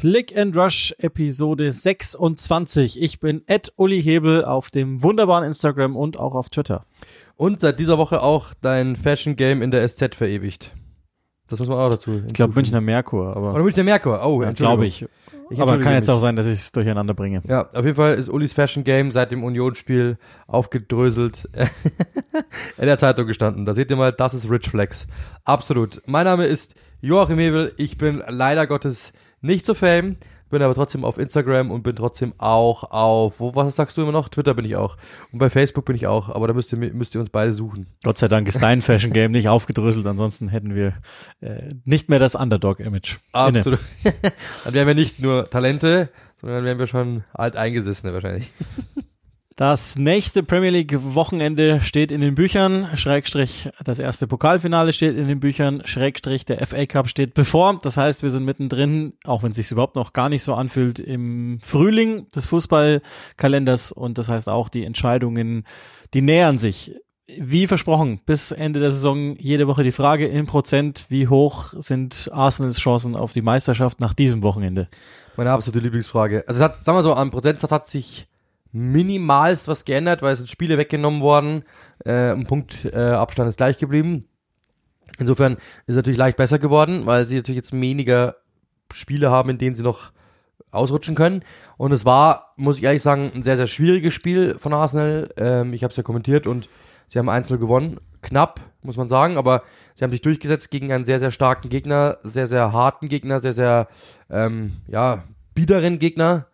Click and Rush Episode 26. Ich bin Ed Uli Hebel auf dem wunderbaren Instagram und auch auf Twitter. Und seit dieser Woche auch dein Fashion Game in der SZ verewigt. Das muss man auch dazu. Ich glaube Münchner Merkur, aber. Oder Münchner Merkur, oh, ja, glaube ich. ich aber kann jetzt auch sein, dass ich es durcheinander bringe. Ja, auf jeden Fall ist Ulis Fashion Game seit dem Unionsspiel aufgedröselt in der Zeitung gestanden. Da seht ihr mal, das ist Rich Flex. Absolut. Mein Name ist Joachim Hebel. Ich bin leider Gottes nicht so fame, bin aber trotzdem auf Instagram und bin trotzdem auch auf, wo, was sagst du immer noch? Twitter bin ich auch. Und bei Facebook bin ich auch, aber da müsst ihr, müsst ihr uns beide suchen. Gott sei Dank ist dein Fashion Game nicht aufgedröselt, ansonsten hätten wir äh, nicht mehr das Underdog-Image. Absolut. dann wären wir nicht nur Talente, sondern dann wären wir schon alt eingesessene wahrscheinlich. Das nächste Premier League Wochenende steht in den Büchern, Schrägstrich das erste Pokalfinale steht in den Büchern, Schrägstrich der FA Cup steht bevor. Das heißt, wir sind mittendrin, auch wenn es sich überhaupt noch gar nicht so anfühlt, im Frühling des Fußballkalenders und das heißt auch die Entscheidungen, die nähern sich. Wie versprochen, bis Ende der Saison jede Woche die Frage in Prozent, wie hoch sind Arsenals Chancen auf die Meisterschaft nach diesem Wochenende? Meine absolute Lieblingsfrage. Also es hat, sagen wir so, am Prozentsatz hat sich minimalst was geändert, weil es sind Spiele weggenommen worden. Äh, ein Punkt äh, Abstand ist gleich geblieben. Insofern ist es natürlich leicht besser geworden, weil sie natürlich jetzt weniger Spiele haben, in denen sie noch ausrutschen können. Und es war, muss ich ehrlich sagen, ein sehr, sehr schwieriges Spiel von Arsenal. Ähm, ich habe es ja kommentiert und sie haben 1 gewonnen. Knapp, muss man sagen, aber sie haben sich durchgesetzt gegen einen sehr, sehr starken Gegner, sehr, sehr harten Gegner, sehr, sehr, ähm, ja, biederen Gegner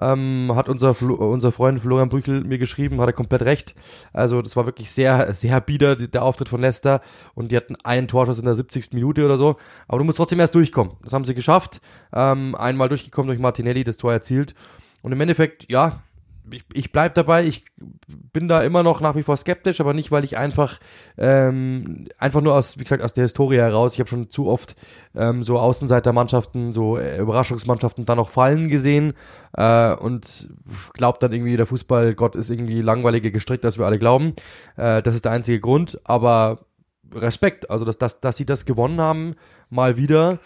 ähm, hat unser, unser Freund Florian Brüchel mir geschrieben, hat er komplett recht. Also das war wirklich sehr, sehr bieder, der Auftritt von Leicester und die hatten einen Torschuss in der 70. Minute oder so. Aber du musst trotzdem erst durchkommen. Das haben sie geschafft. Ähm, einmal durchgekommen durch Martinelli, das Tor erzielt. Und im Endeffekt, ja, ich, ich bleib dabei, ich bin da immer noch nach wie vor skeptisch, aber nicht, weil ich einfach ähm, einfach nur aus, wie gesagt, aus der Historie heraus, ich habe schon zu oft ähm, so Außenseitermannschaften, so äh, Überraschungsmannschaften da noch fallen gesehen. Äh, und glaubt dann irgendwie, der Fußballgott ist irgendwie langweiliger gestrickt, als wir alle glauben. Äh, das ist der einzige Grund, aber Respekt, also dass, dass, dass sie das gewonnen haben, mal wieder.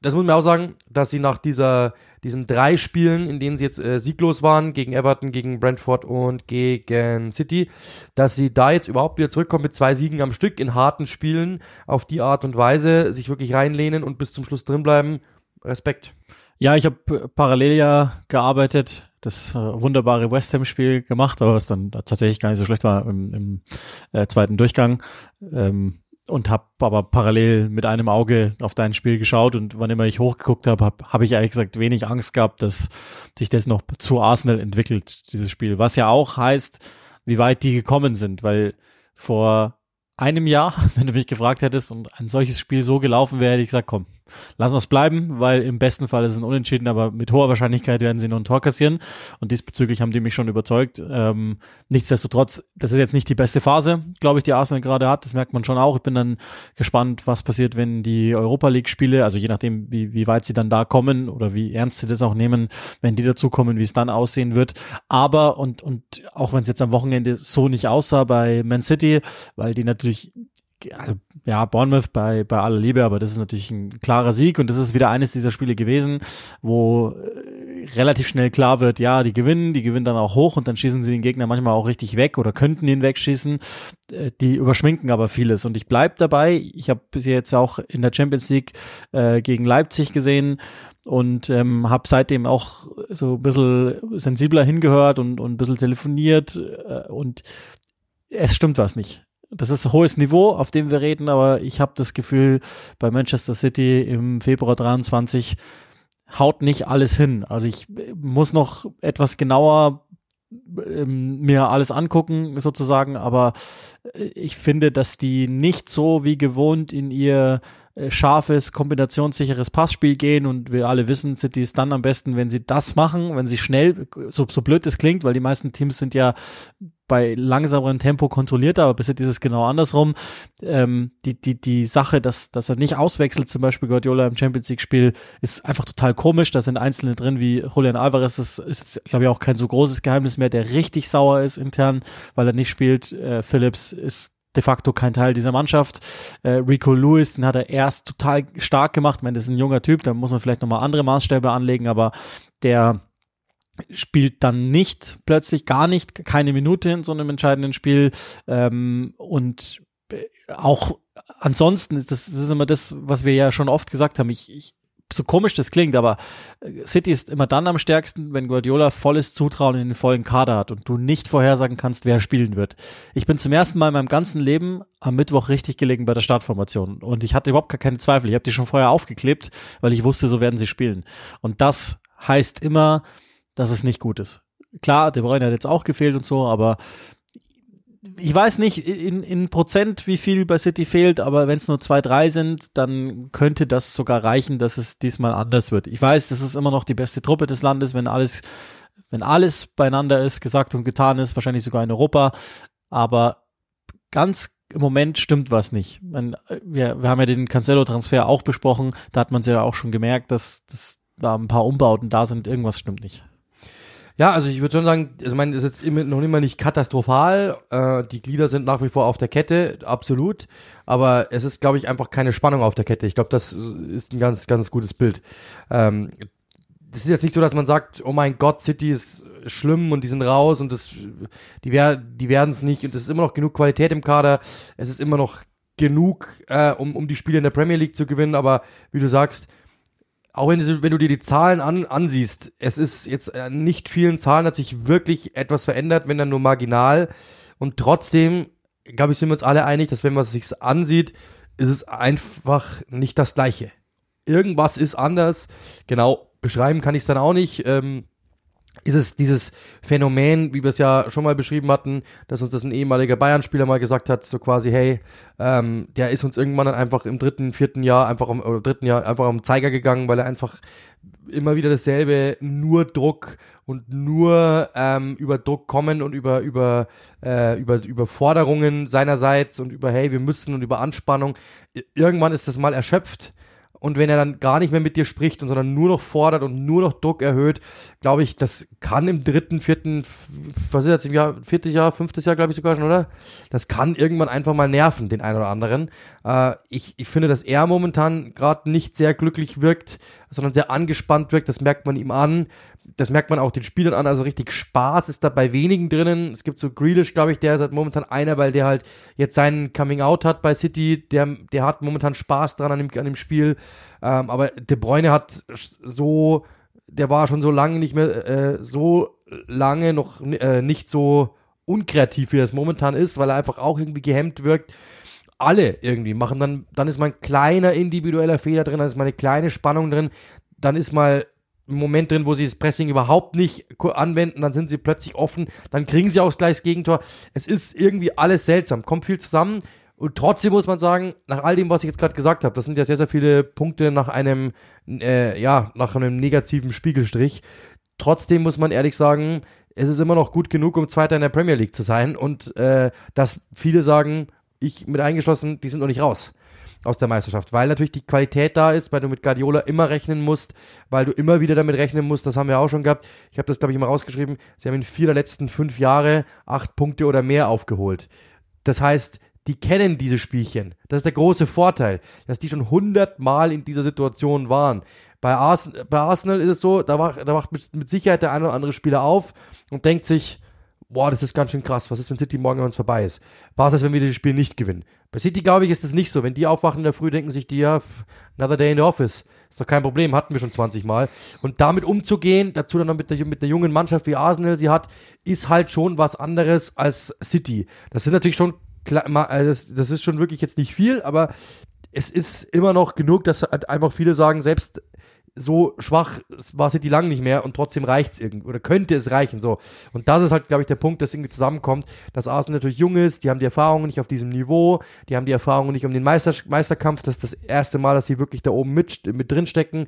Das muss man auch sagen, dass sie nach dieser diesen drei Spielen, in denen sie jetzt äh, sieglos waren, gegen Everton, gegen Brentford und gegen City, dass sie da jetzt überhaupt wieder zurückkommen mit zwei Siegen am Stück in harten Spielen, auf die Art und Weise sich wirklich reinlehnen und bis zum Schluss drinbleiben. Respekt. Ja, ich habe parallel ja gearbeitet, das äh, wunderbare West Ham-Spiel gemacht, aber was dann tatsächlich gar nicht so schlecht war im, im äh, zweiten Durchgang. Ähm, und habe aber parallel mit einem Auge auf dein Spiel geschaut und wann immer ich hochgeguckt habe, habe hab ich ehrlich gesagt wenig Angst gehabt, dass sich das noch zu Arsenal entwickelt, dieses Spiel. Was ja auch heißt, wie weit die gekommen sind, weil vor einem Jahr, wenn du mich gefragt hättest und ein solches Spiel so gelaufen wäre, hätte ich gesagt, komm, lassen wir es bleiben, weil im besten Fall ist es ein Unentschieden, aber mit hoher Wahrscheinlichkeit werden sie noch ein Tor kassieren. Und diesbezüglich haben die mich schon überzeugt. Ähm, nichtsdestotrotz, das ist jetzt nicht die beste Phase, glaube ich, die Arsenal gerade hat. Das merkt man schon auch. Ich bin dann gespannt, was passiert, wenn die Europa League-Spiele, also je nachdem, wie, wie weit sie dann da kommen oder wie ernst sie das auch nehmen, wenn die dazukommen, wie es dann aussehen wird. Aber, und, und auch wenn es jetzt am Wochenende so nicht aussah bei Man City, weil die natürlich also, ja, Bournemouth bei, bei aller Liebe, aber das ist natürlich ein klarer Sieg und das ist wieder eines dieser Spiele gewesen, wo äh, relativ schnell klar wird, ja, die gewinnen, die gewinnen dann auch hoch und dann schießen sie den Gegner manchmal auch richtig weg oder könnten ihn wegschießen. Äh, die überschminken aber vieles und ich bleib dabei. Ich habe sie jetzt auch in der Champions League äh, gegen Leipzig gesehen und ähm, habe seitdem auch so ein bisschen sensibler hingehört und, und ein bisschen telefoniert äh, und es stimmt was nicht das ist ein hohes Niveau, auf dem wir reden, aber ich habe das Gefühl, bei Manchester City im Februar 23 haut nicht alles hin. Also ich muss noch etwas genauer ähm, mir alles angucken sozusagen, aber äh, ich finde, dass die nicht so wie gewohnt in ihr äh, scharfes, kombinationssicheres Passspiel gehen und wir alle wissen, City ist dann am besten, wenn sie das machen, wenn sie schnell, so, so blöd es klingt, weil die meisten Teams sind ja bei langsamerem Tempo kontrollierter, aber bisher ist es genau andersrum. Ähm, die, die, die Sache, dass, dass er nicht auswechselt, zum Beispiel Guardiola im Champions League-Spiel, ist einfach total komisch. Da sind Einzelne drin wie Julian Alvarez, das ist, glaube ich, auch kein so großes Geheimnis mehr, der richtig sauer ist intern, weil er nicht spielt. Äh, Phillips ist de facto kein Teil dieser Mannschaft. Äh, Rico Lewis, den hat er erst total stark gemacht. Ich meine, das ist ein junger Typ, da muss man vielleicht nochmal andere Maßstäbe anlegen, aber der spielt dann nicht plötzlich gar nicht keine Minute in so einem entscheidenden Spiel ähm, und äh, auch ansonsten ist das, das ist immer das, was wir ja schon oft gesagt haben. Ich, ich so komisch das klingt, aber äh, City ist immer dann am stärksten, wenn Guardiola volles Zutrauen in den vollen Kader hat und du nicht vorhersagen kannst, wer spielen wird. Ich bin zum ersten Mal in meinem ganzen Leben am Mittwoch richtig gelegen bei der Startformation und ich hatte überhaupt gar keine Zweifel. Ich habe die schon vorher aufgeklebt, weil ich wusste, so werden sie spielen. Und das heißt immer, dass es nicht gut ist. Klar, De Bruyne hat jetzt auch gefehlt und so, aber ich weiß nicht in, in Prozent, wie viel bei City fehlt, aber wenn es nur zwei, drei sind, dann könnte das sogar reichen, dass es diesmal anders wird. Ich weiß, das ist immer noch die beste Truppe des Landes, wenn alles, wenn alles beieinander ist, gesagt und getan ist, wahrscheinlich sogar in Europa. Aber ganz im Moment stimmt was nicht. Wir, wir haben ja den Cancelo-Transfer auch besprochen, da hat man es ja auch schon gemerkt, dass, dass da ein paar Umbauten da sind, irgendwas stimmt nicht. Ja, also ich würde schon sagen, also ich meine, das ist jetzt noch immer nicht katastrophal. Äh, die Glieder sind nach wie vor auf der Kette, absolut. Aber es ist, glaube ich, einfach keine Spannung auf der Kette. Ich glaube, das ist ein ganz, ganz gutes Bild. Ähm, das ist jetzt nicht so, dass man sagt, oh mein Gott, City ist schlimm und die sind raus und das, die, wer, die werden es nicht und es ist immer noch genug Qualität im Kader. Es ist immer noch genug, äh, um, um die Spiele in der Premier League zu gewinnen. Aber wie du sagst, auch wenn du, wenn du dir die Zahlen an, ansiehst, es ist jetzt äh, nicht vielen Zahlen hat sich wirklich etwas verändert, wenn dann nur marginal. Und trotzdem, glaube ich, sind wir uns alle einig, dass wenn man es sich ansieht, ist es einfach nicht das Gleiche. Irgendwas ist anders. Genau, beschreiben kann ich es dann auch nicht. Ähm, ist es dieses Phänomen, wie wir es ja schon mal beschrieben hatten, dass uns das ein ehemaliger Bayern-Spieler mal gesagt hat, so quasi, hey, ähm, der ist uns irgendwann dann einfach im dritten, vierten Jahr einfach am, oder dritten Jahr einfach am Zeiger gegangen, weil er einfach immer wieder dasselbe, nur Druck und nur ähm, über Druck kommen und über über äh, über über Forderungen seinerseits und über hey wir müssen und über Anspannung. Irgendwann ist das mal erschöpft und wenn er dann gar nicht mehr mit dir spricht und sondern nur noch fordert und nur noch Druck erhöht, glaube ich, das kann im dritten, vierten, was ist jetzt im Jahr, viertes Jahr, fünftes Jahr, glaube ich sogar schon, oder? Das kann irgendwann einfach mal nerven, den einen oder anderen. Äh, ich, ich finde, dass er momentan gerade nicht sehr glücklich wirkt, sondern sehr angespannt wirkt. Das merkt man ihm an das merkt man auch den Spielern an, also richtig Spaß ist da bei wenigen drinnen. Es gibt so Grealish, glaube ich, der ist halt momentan einer, weil der halt jetzt seinen Coming Out hat bei City, der, der hat momentan Spaß dran an dem, an dem Spiel. Ähm, aber De Bruyne hat so, der war schon so lange nicht mehr, äh, so lange noch äh, nicht so unkreativ, wie er es momentan ist, weil er einfach auch irgendwie gehemmt wirkt alle irgendwie machen dann, dann ist mal ein kleiner individueller Fehler drin, dann ist mal eine kleine Spannung drin, dann ist mal Moment drin, wo sie das Pressing überhaupt nicht anwenden, dann sind sie plötzlich offen, dann kriegen sie auch gleich das Gegentor. Es ist irgendwie alles seltsam, kommt viel zusammen. Und trotzdem muss man sagen, nach all dem, was ich jetzt gerade gesagt habe, das sind ja sehr, sehr viele Punkte nach einem, äh, ja, nach einem negativen Spiegelstrich. Trotzdem muss man ehrlich sagen, es ist immer noch gut genug, um Zweiter in der Premier League zu sein. Und äh, dass viele sagen, ich mit eingeschlossen, die sind noch nicht raus aus der Meisterschaft, weil natürlich die Qualität da ist, weil du mit Guardiola immer rechnen musst, weil du immer wieder damit rechnen musst, das haben wir auch schon gehabt. Ich habe das, glaube ich, immer rausgeschrieben, sie haben in vier der letzten fünf Jahre acht Punkte oder mehr aufgeholt. Das heißt, die kennen diese Spielchen. Das ist der große Vorteil, dass die schon hundertmal in dieser Situation waren. Bei, Ars bei Arsenal ist es so, da wacht, da wacht mit, mit Sicherheit der eine oder andere Spieler auf und denkt sich, boah, das ist ganz schön krass. Was ist, wenn City morgen an uns vorbei ist? Was ist, wenn wir das Spiel nicht gewinnen? Bei City, glaube ich, ist das nicht so. Wenn die aufwachen in der Früh, denken sich die, ja, another day in the office. Ist doch kein Problem, hatten wir schon 20 Mal. Und damit umzugehen, dazu dann noch mit einer, mit einer jungen Mannschaft wie Arsenal sie hat, ist halt schon was anderes als City. Das sind natürlich schon, äh, das ist schon wirklich jetzt nicht viel, aber es ist immer noch genug, dass halt einfach viele sagen, selbst so schwach war City lang nicht mehr und trotzdem reicht es irgendwie oder könnte es reichen. So. Und das ist halt, glaube ich, der Punkt, dass irgendwie zusammenkommt, dass Arsenal natürlich jung ist, die haben die Erfahrungen nicht auf diesem Niveau, die haben die Erfahrungen nicht um den Meister Meisterkampf, das ist das erste Mal, dass sie wirklich da oben mit, mit drin stecken.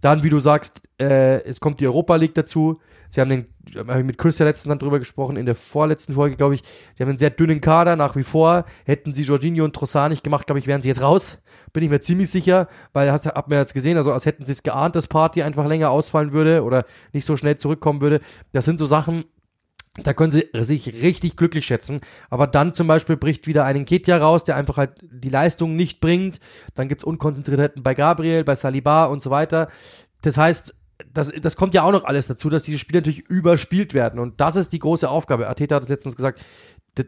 Dann, wie du sagst, äh, es kommt die Europa League dazu. Sie haben den, habe ich mit Chris ja letzten Mal drüber gesprochen, in der vorletzten Folge, glaube ich, sie haben einen sehr dünnen Kader nach wie vor. Hätten sie Jorginho und Trossard nicht gemacht, glaube ich, wären sie jetzt raus. Bin ich mir ziemlich sicher, weil hast hab mir jetzt gesehen, also als hätten sie es geahnt, dass Party einfach länger ausfallen würde oder nicht so schnell zurückkommen würde. Das sind so Sachen, Da können sie sich richtig glücklich schätzen. Aber dann zum Beispiel bricht wieder ein Ketja raus, der einfach halt die Leistung nicht bringt. Dann gibt's Unkonzentriertheiten bei Gabriel, bei Saliba und so weiter. Das heißt, das, das kommt ja auch noch alles dazu, dass diese Spiele natürlich überspielt werden. Und das ist die große Aufgabe. Ateta hat es letztens gesagt,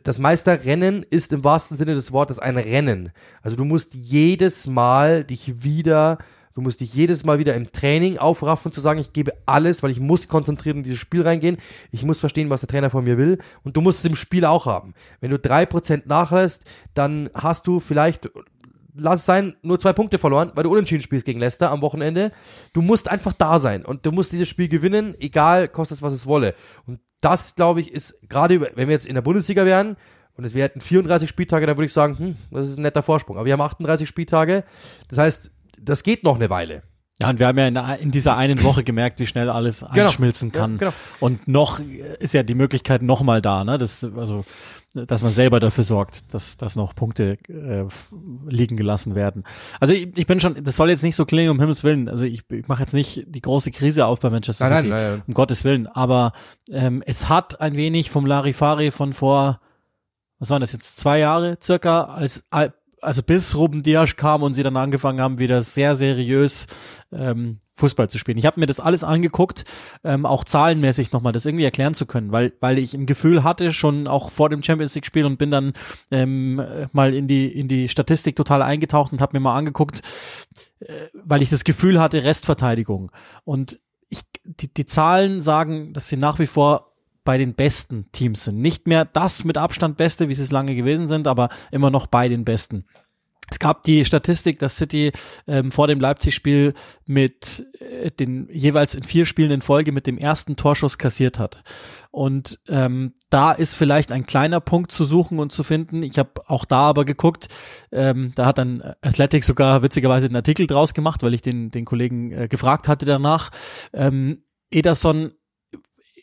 das Meisterrennen ist im wahrsten Sinne des Wortes ein Rennen. Also du musst jedes Mal dich wieder Du musst dich jedes Mal wieder im Training aufraffen, zu sagen, ich gebe alles, weil ich muss konzentriert in dieses Spiel reingehen. Ich muss verstehen, was der Trainer von mir will. Und du musst es im Spiel auch haben. Wenn du drei Prozent nachlässt, dann hast du vielleicht, lass es sein, nur zwei Punkte verloren, weil du unentschieden spielst gegen Leicester am Wochenende. Du musst einfach da sein und du musst dieses Spiel gewinnen, egal, kostet es, was es wolle. Und das, glaube ich, ist gerade, wenn wir jetzt in der Bundesliga wären, und es wären 34 Spieltage, dann würde ich sagen, hm, das ist ein netter Vorsprung. Aber wir haben 38 Spieltage. Das heißt, das geht noch eine Weile. Ja, und wir haben ja in, in dieser einen Woche gemerkt, wie schnell alles genau. einschmilzen kann. Ja, genau. Und noch ist ja die Möglichkeit nochmal da, ne? Das, also, dass man selber dafür sorgt, dass, dass noch Punkte äh, liegen gelassen werden. Also ich, ich bin schon, das soll jetzt nicht so klingen, um Himmels Willen. Also ich, ich mache jetzt nicht die große Krise auf bei Manchester nein, City, nein, nein, um Gottes Willen. Aber ähm, es hat ein wenig vom Larifari von vor, was waren das jetzt, zwei Jahre circa, als also bis Ruben Dias kam und sie dann angefangen haben, wieder sehr seriös ähm, Fußball zu spielen. Ich habe mir das alles angeguckt, ähm, auch zahlenmäßig nochmal das irgendwie erklären zu können, weil weil ich im Gefühl hatte schon auch vor dem Champions League Spiel und bin dann ähm, mal in die in die Statistik total eingetaucht und habe mir mal angeguckt, äh, weil ich das Gefühl hatte Restverteidigung und ich, die, die Zahlen sagen, dass sie nach wie vor bei den besten Teams sind. Nicht mehr das mit Abstand Beste, wie sie es lange gewesen sind, aber immer noch bei den Besten. Es gab die Statistik, dass City ähm, vor dem Leipzig-Spiel mit äh, den jeweils in vier Spielen in Folge mit dem ersten Torschuss kassiert hat. Und ähm, da ist vielleicht ein kleiner Punkt zu suchen und zu finden. Ich habe auch da aber geguckt, ähm, da hat dann Athletic sogar witzigerweise einen Artikel draus gemacht, weil ich den, den Kollegen äh, gefragt hatte danach. Ähm, Ederson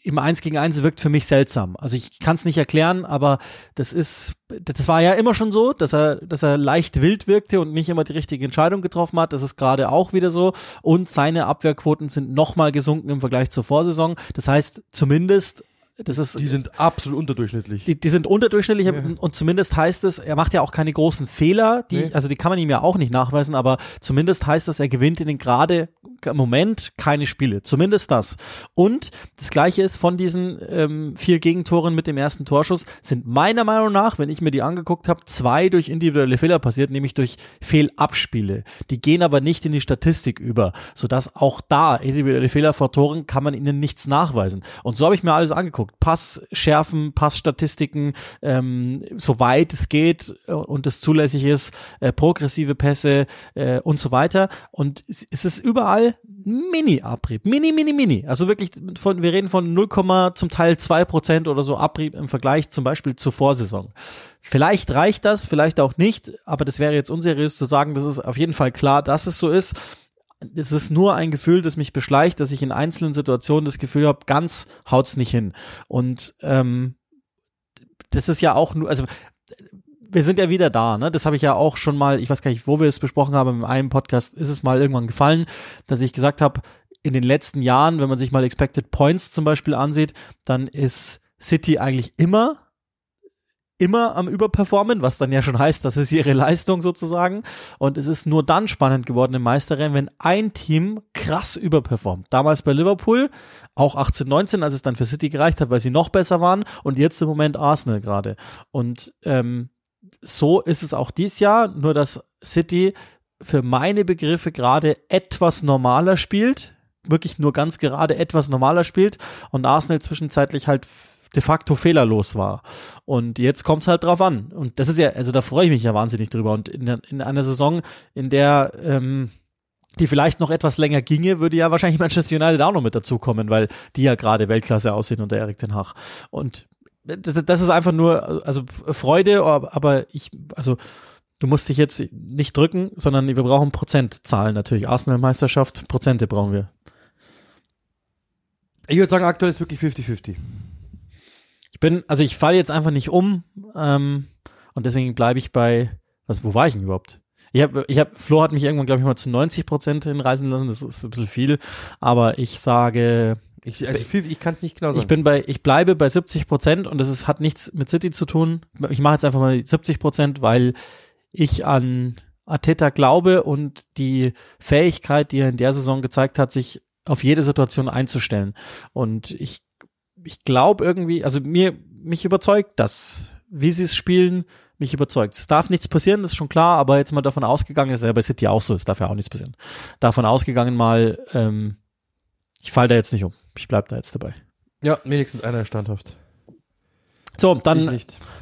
im Eins gegen Eins wirkt für mich seltsam. Also ich kann es nicht erklären, aber das ist, das war ja immer schon so, dass er, dass er leicht wild wirkte und nicht immer die richtige Entscheidung getroffen hat. Das ist gerade auch wieder so. Und seine Abwehrquoten sind nochmal gesunken im Vergleich zur Vorsaison. Das heißt, zumindest das ist, die sind absolut unterdurchschnittlich. Die, die sind unterdurchschnittlich ja. und zumindest heißt es, er macht ja auch keine großen Fehler, die, nee. also die kann man ihm ja auch nicht nachweisen, aber zumindest heißt das, er gewinnt in den gerade Moment keine Spiele. Zumindest das. Und das Gleiche ist von diesen ähm, vier Gegentoren mit dem ersten Torschuss sind meiner Meinung nach, wenn ich mir die angeguckt habe, zwei durch individuelle Fehler passiert, nämlich durch Fehlabspiele. Die gehen aber nicht in die Statistik über, sodass auch da individuelle Fehler vor Toren kann man ihnen nichts nachweisen. Und so habe ich mir alles angeguckt angeguckt. Passschärfen, Passstatistiken, ähm, soweit es geht äh, und es zulässig ist, äh, progressive Pässe äh, und so weiter. Und es, ist überall Mini-Abrieb. Mini, mini, mini. Also wirklich von, wir reden von 0, zum Teil 2 Prozent oder so Abrieb im Vergleich zum Beispiel zur Vorsaison. Vielleicht reicht das, vielleicht auch nicht, aber das wäre jetzt unseriös zu sagen, das ist auf jeden Fall klar, dass es so ist es ist nur ein Gefühl, das mich beschleicht, dass ich in einzelnen Situationen das Gefühl habe, ganz haut's nicht hin. Und ähm, das ist ja auch nur, also wir sind ja wieder da, ne? Das habe ich ja auch schon mal, ich weiß gar nicht, wo wir es besprochen haben, in einem Podcast ist es mal irgendwann gefallen, dass ich gesagt habe, in den letzten Jahren, wenn man sich mal Expected Points zum Beispiel ansieht, dann ist City eigentlich immer immer am Überperformen, was dann ja schon heißt, das ist ihre Leistung sozusagen. Und es ist nur dann spannend geworden im Meisterrennen, wenn ein Team krass überperformt. Damals bei Liverpool, auch 18, 19, als es dann für City gereicht hat, weil sie noch besser waren. Und jetzt im Moment Arsenal gerade. Und ähm, so ist es auch dies Jahr, nur dass City für meine Begriffe gerade etwas normaler spielt, wirklich nur ganz gerade etwas normaler spielt und Arsenal zwischenzeitlich halt de facto fehlerlos war. Und jetzt kommt es halt drauf an. Und das ist ja, also da freue ich mich ja wahnsinnig drüber. Und in, in einer Saison, in der ähm, die vielleicht noch etwas länger ginge, würde ja wahrscheinlich Manchester United auch noch mit dazukommen, weil die ja gerade Weltklasse aussehen unter Erik Den Haag. Und das, das ist einfach nur, also Freude, aber ich, also du musst dich jetzt nicht drücken, sondern wir brauchen Prozentzahlen natürlich. Arsenal-Meisterschaft, Prozente brauchen wir. Ich würde sagen, aktuell ist wirklich 50-50 bin, also ich falle jetzt einfach nicht um ähm, und deswegen bleibe ich bei, was, wo war ich denn überhaupt? Ich habe, ich hab, Flo hat mich irgendwann, glaube ich, mal zu 90 Prozent hinreisen lassen, das ist ein bisschen viel, aber ich sage Ich, also ich, ich kann es nicht genau sagen. Ich bin bei, ich bleibe bei 70 Prozent und das ist, hat nichts mit City zu tun. Ich mache jetzt einfach mal 70 Prozent, weil ich an Arteta glaube und die Fähigkeit, die er in der Saison gezeigt hat, sich auf jede Situation einzustellen. Und ich, ich glaube irgendwie, also mir, mich überzeugt das, wie sie es spielen, mich überzeugt. Es darf nichts passieren, das ist schon klar, aber jetzt mal davon ausgegangen, ist ja bei City auch so, es darf ja auch nichts passieren. Davon ausgegangen mal, ähm, ich fall da jetzt nicht um. Ich bleib da jetzt dabei. Ja, wenigstens einer standhaft. So, dann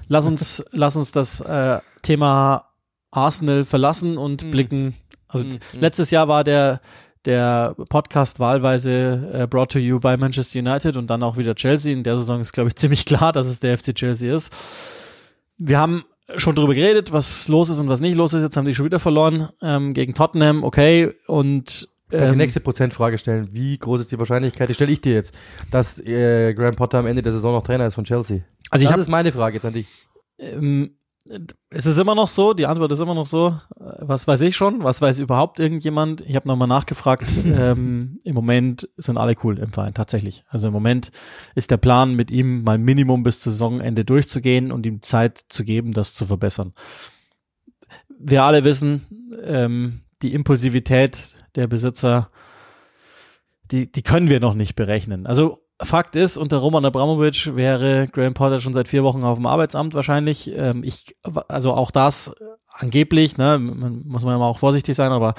lass uns, lass uns das äh, Thema Arsenal verlassen und mhm. blicken. Also mhm. letztes Jahr war der der Podcast wahlweise äh, brought to you by Manchester United und dann auch wieder Chelsea. In der Saison ist, glaube ich, ziemlich klar, dass es der FC Chelsea ist. Wir haben schon drüber geredet, was los ist und was nicht los ist. Jetzt haben die schon wieder verloren ähm, gegen Tottenham, okay. Und ähm, die nächste Prozentfrage stellen. Wie groß ist die Wahrscheinlichkeit, die stelle ich dir jetzt, dass äh, Graham Potter am Ende der Saison noch Trainer ist von Chelsea? Also ich das hab, ist meine Frage jetzt an dich. Ähm, es ist immer noch so, die Antwort ist immer noch so, was weiß ich schon, was weiß überhaupt irgendjemand? Ich habe nochmal nachgefragt, ähm, im Moment sind alle cool im Verein, tatsächlich. Also im Moment ist der Plan, mit ihm mal Minimum bis zum Saisonende durchzugehen und ihm Zeit zu geben, das zu verbessern. Wir alle wissen, ähm, die Impulsivität der Besitzer, die, die können wir noch nicht berechnen. Also Fakt ist, unter Roman Abramovic wäre Graham Potter schon seit vier Wochen auf dem Arbeitsamt wahrscheinlich. Ähm, ich, also auch das angeblich, ne, man, muss man ja auch vorsichtig sein, aber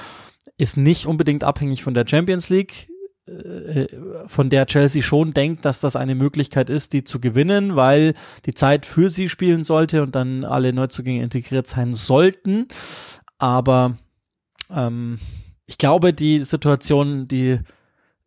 ist nicht unbedingt abhängig von der Champions League, äh, von der Chelsea schon denkt, dass das eine Möglichkeit ist, die zu gewinnen, weil die Zeit für sie spielen sollte und dann alle Neuzugänge integriert sein sollten. Aber ähm, ich glaube, die Situation, die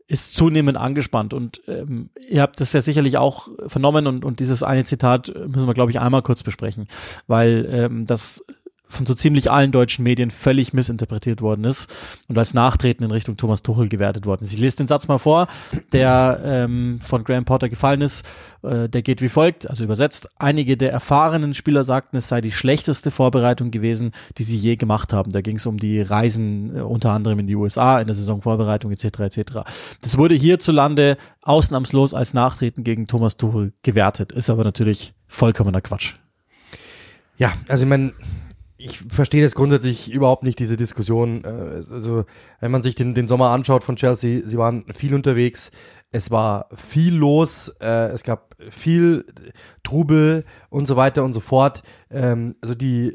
ist zunehmend angespannt. Und ähm, ihr habt das ja sicherlich auch vernommen und, und dieses eine Zitat müssen wir, glaube ich, einmal kurz besprechen, weil ähm, das von so ziemlich allen deutschen Medien völlig missinterpretiert worden ist und als Nachtreten in Richtung Thomas Tuchel gewertet worden ist. Ich lese den Satz mal vor, der ähm, von Graham Potter gefallen ist. Äh, der geht wie folgt, also übersetzt. Einige der erfahrenen Spieler sagten, es sei die schlechteste Vorbereitung gewesen, die sie je gemacht haben. Da ging es um die Reisen äh, unter anderem in die USA, in der Saisonvorbereitung etc. etc. Das wurde hierzulande ausnahmslos als Nachtreten gegen Thomas Tuchel gewertet, ist aber natürlich vollkommener Quatsch. Ja, also ich meine, ich verstehe das grundsätzlich überhaupt nicht, diese Diskussion. Äh, also, wenn man sich den, den Sommer anschaut von Chelsea, sie waren viel unterwegs, es war viel los, äh, es gab viel Trubel und so weiter und so fort. Ähm, also die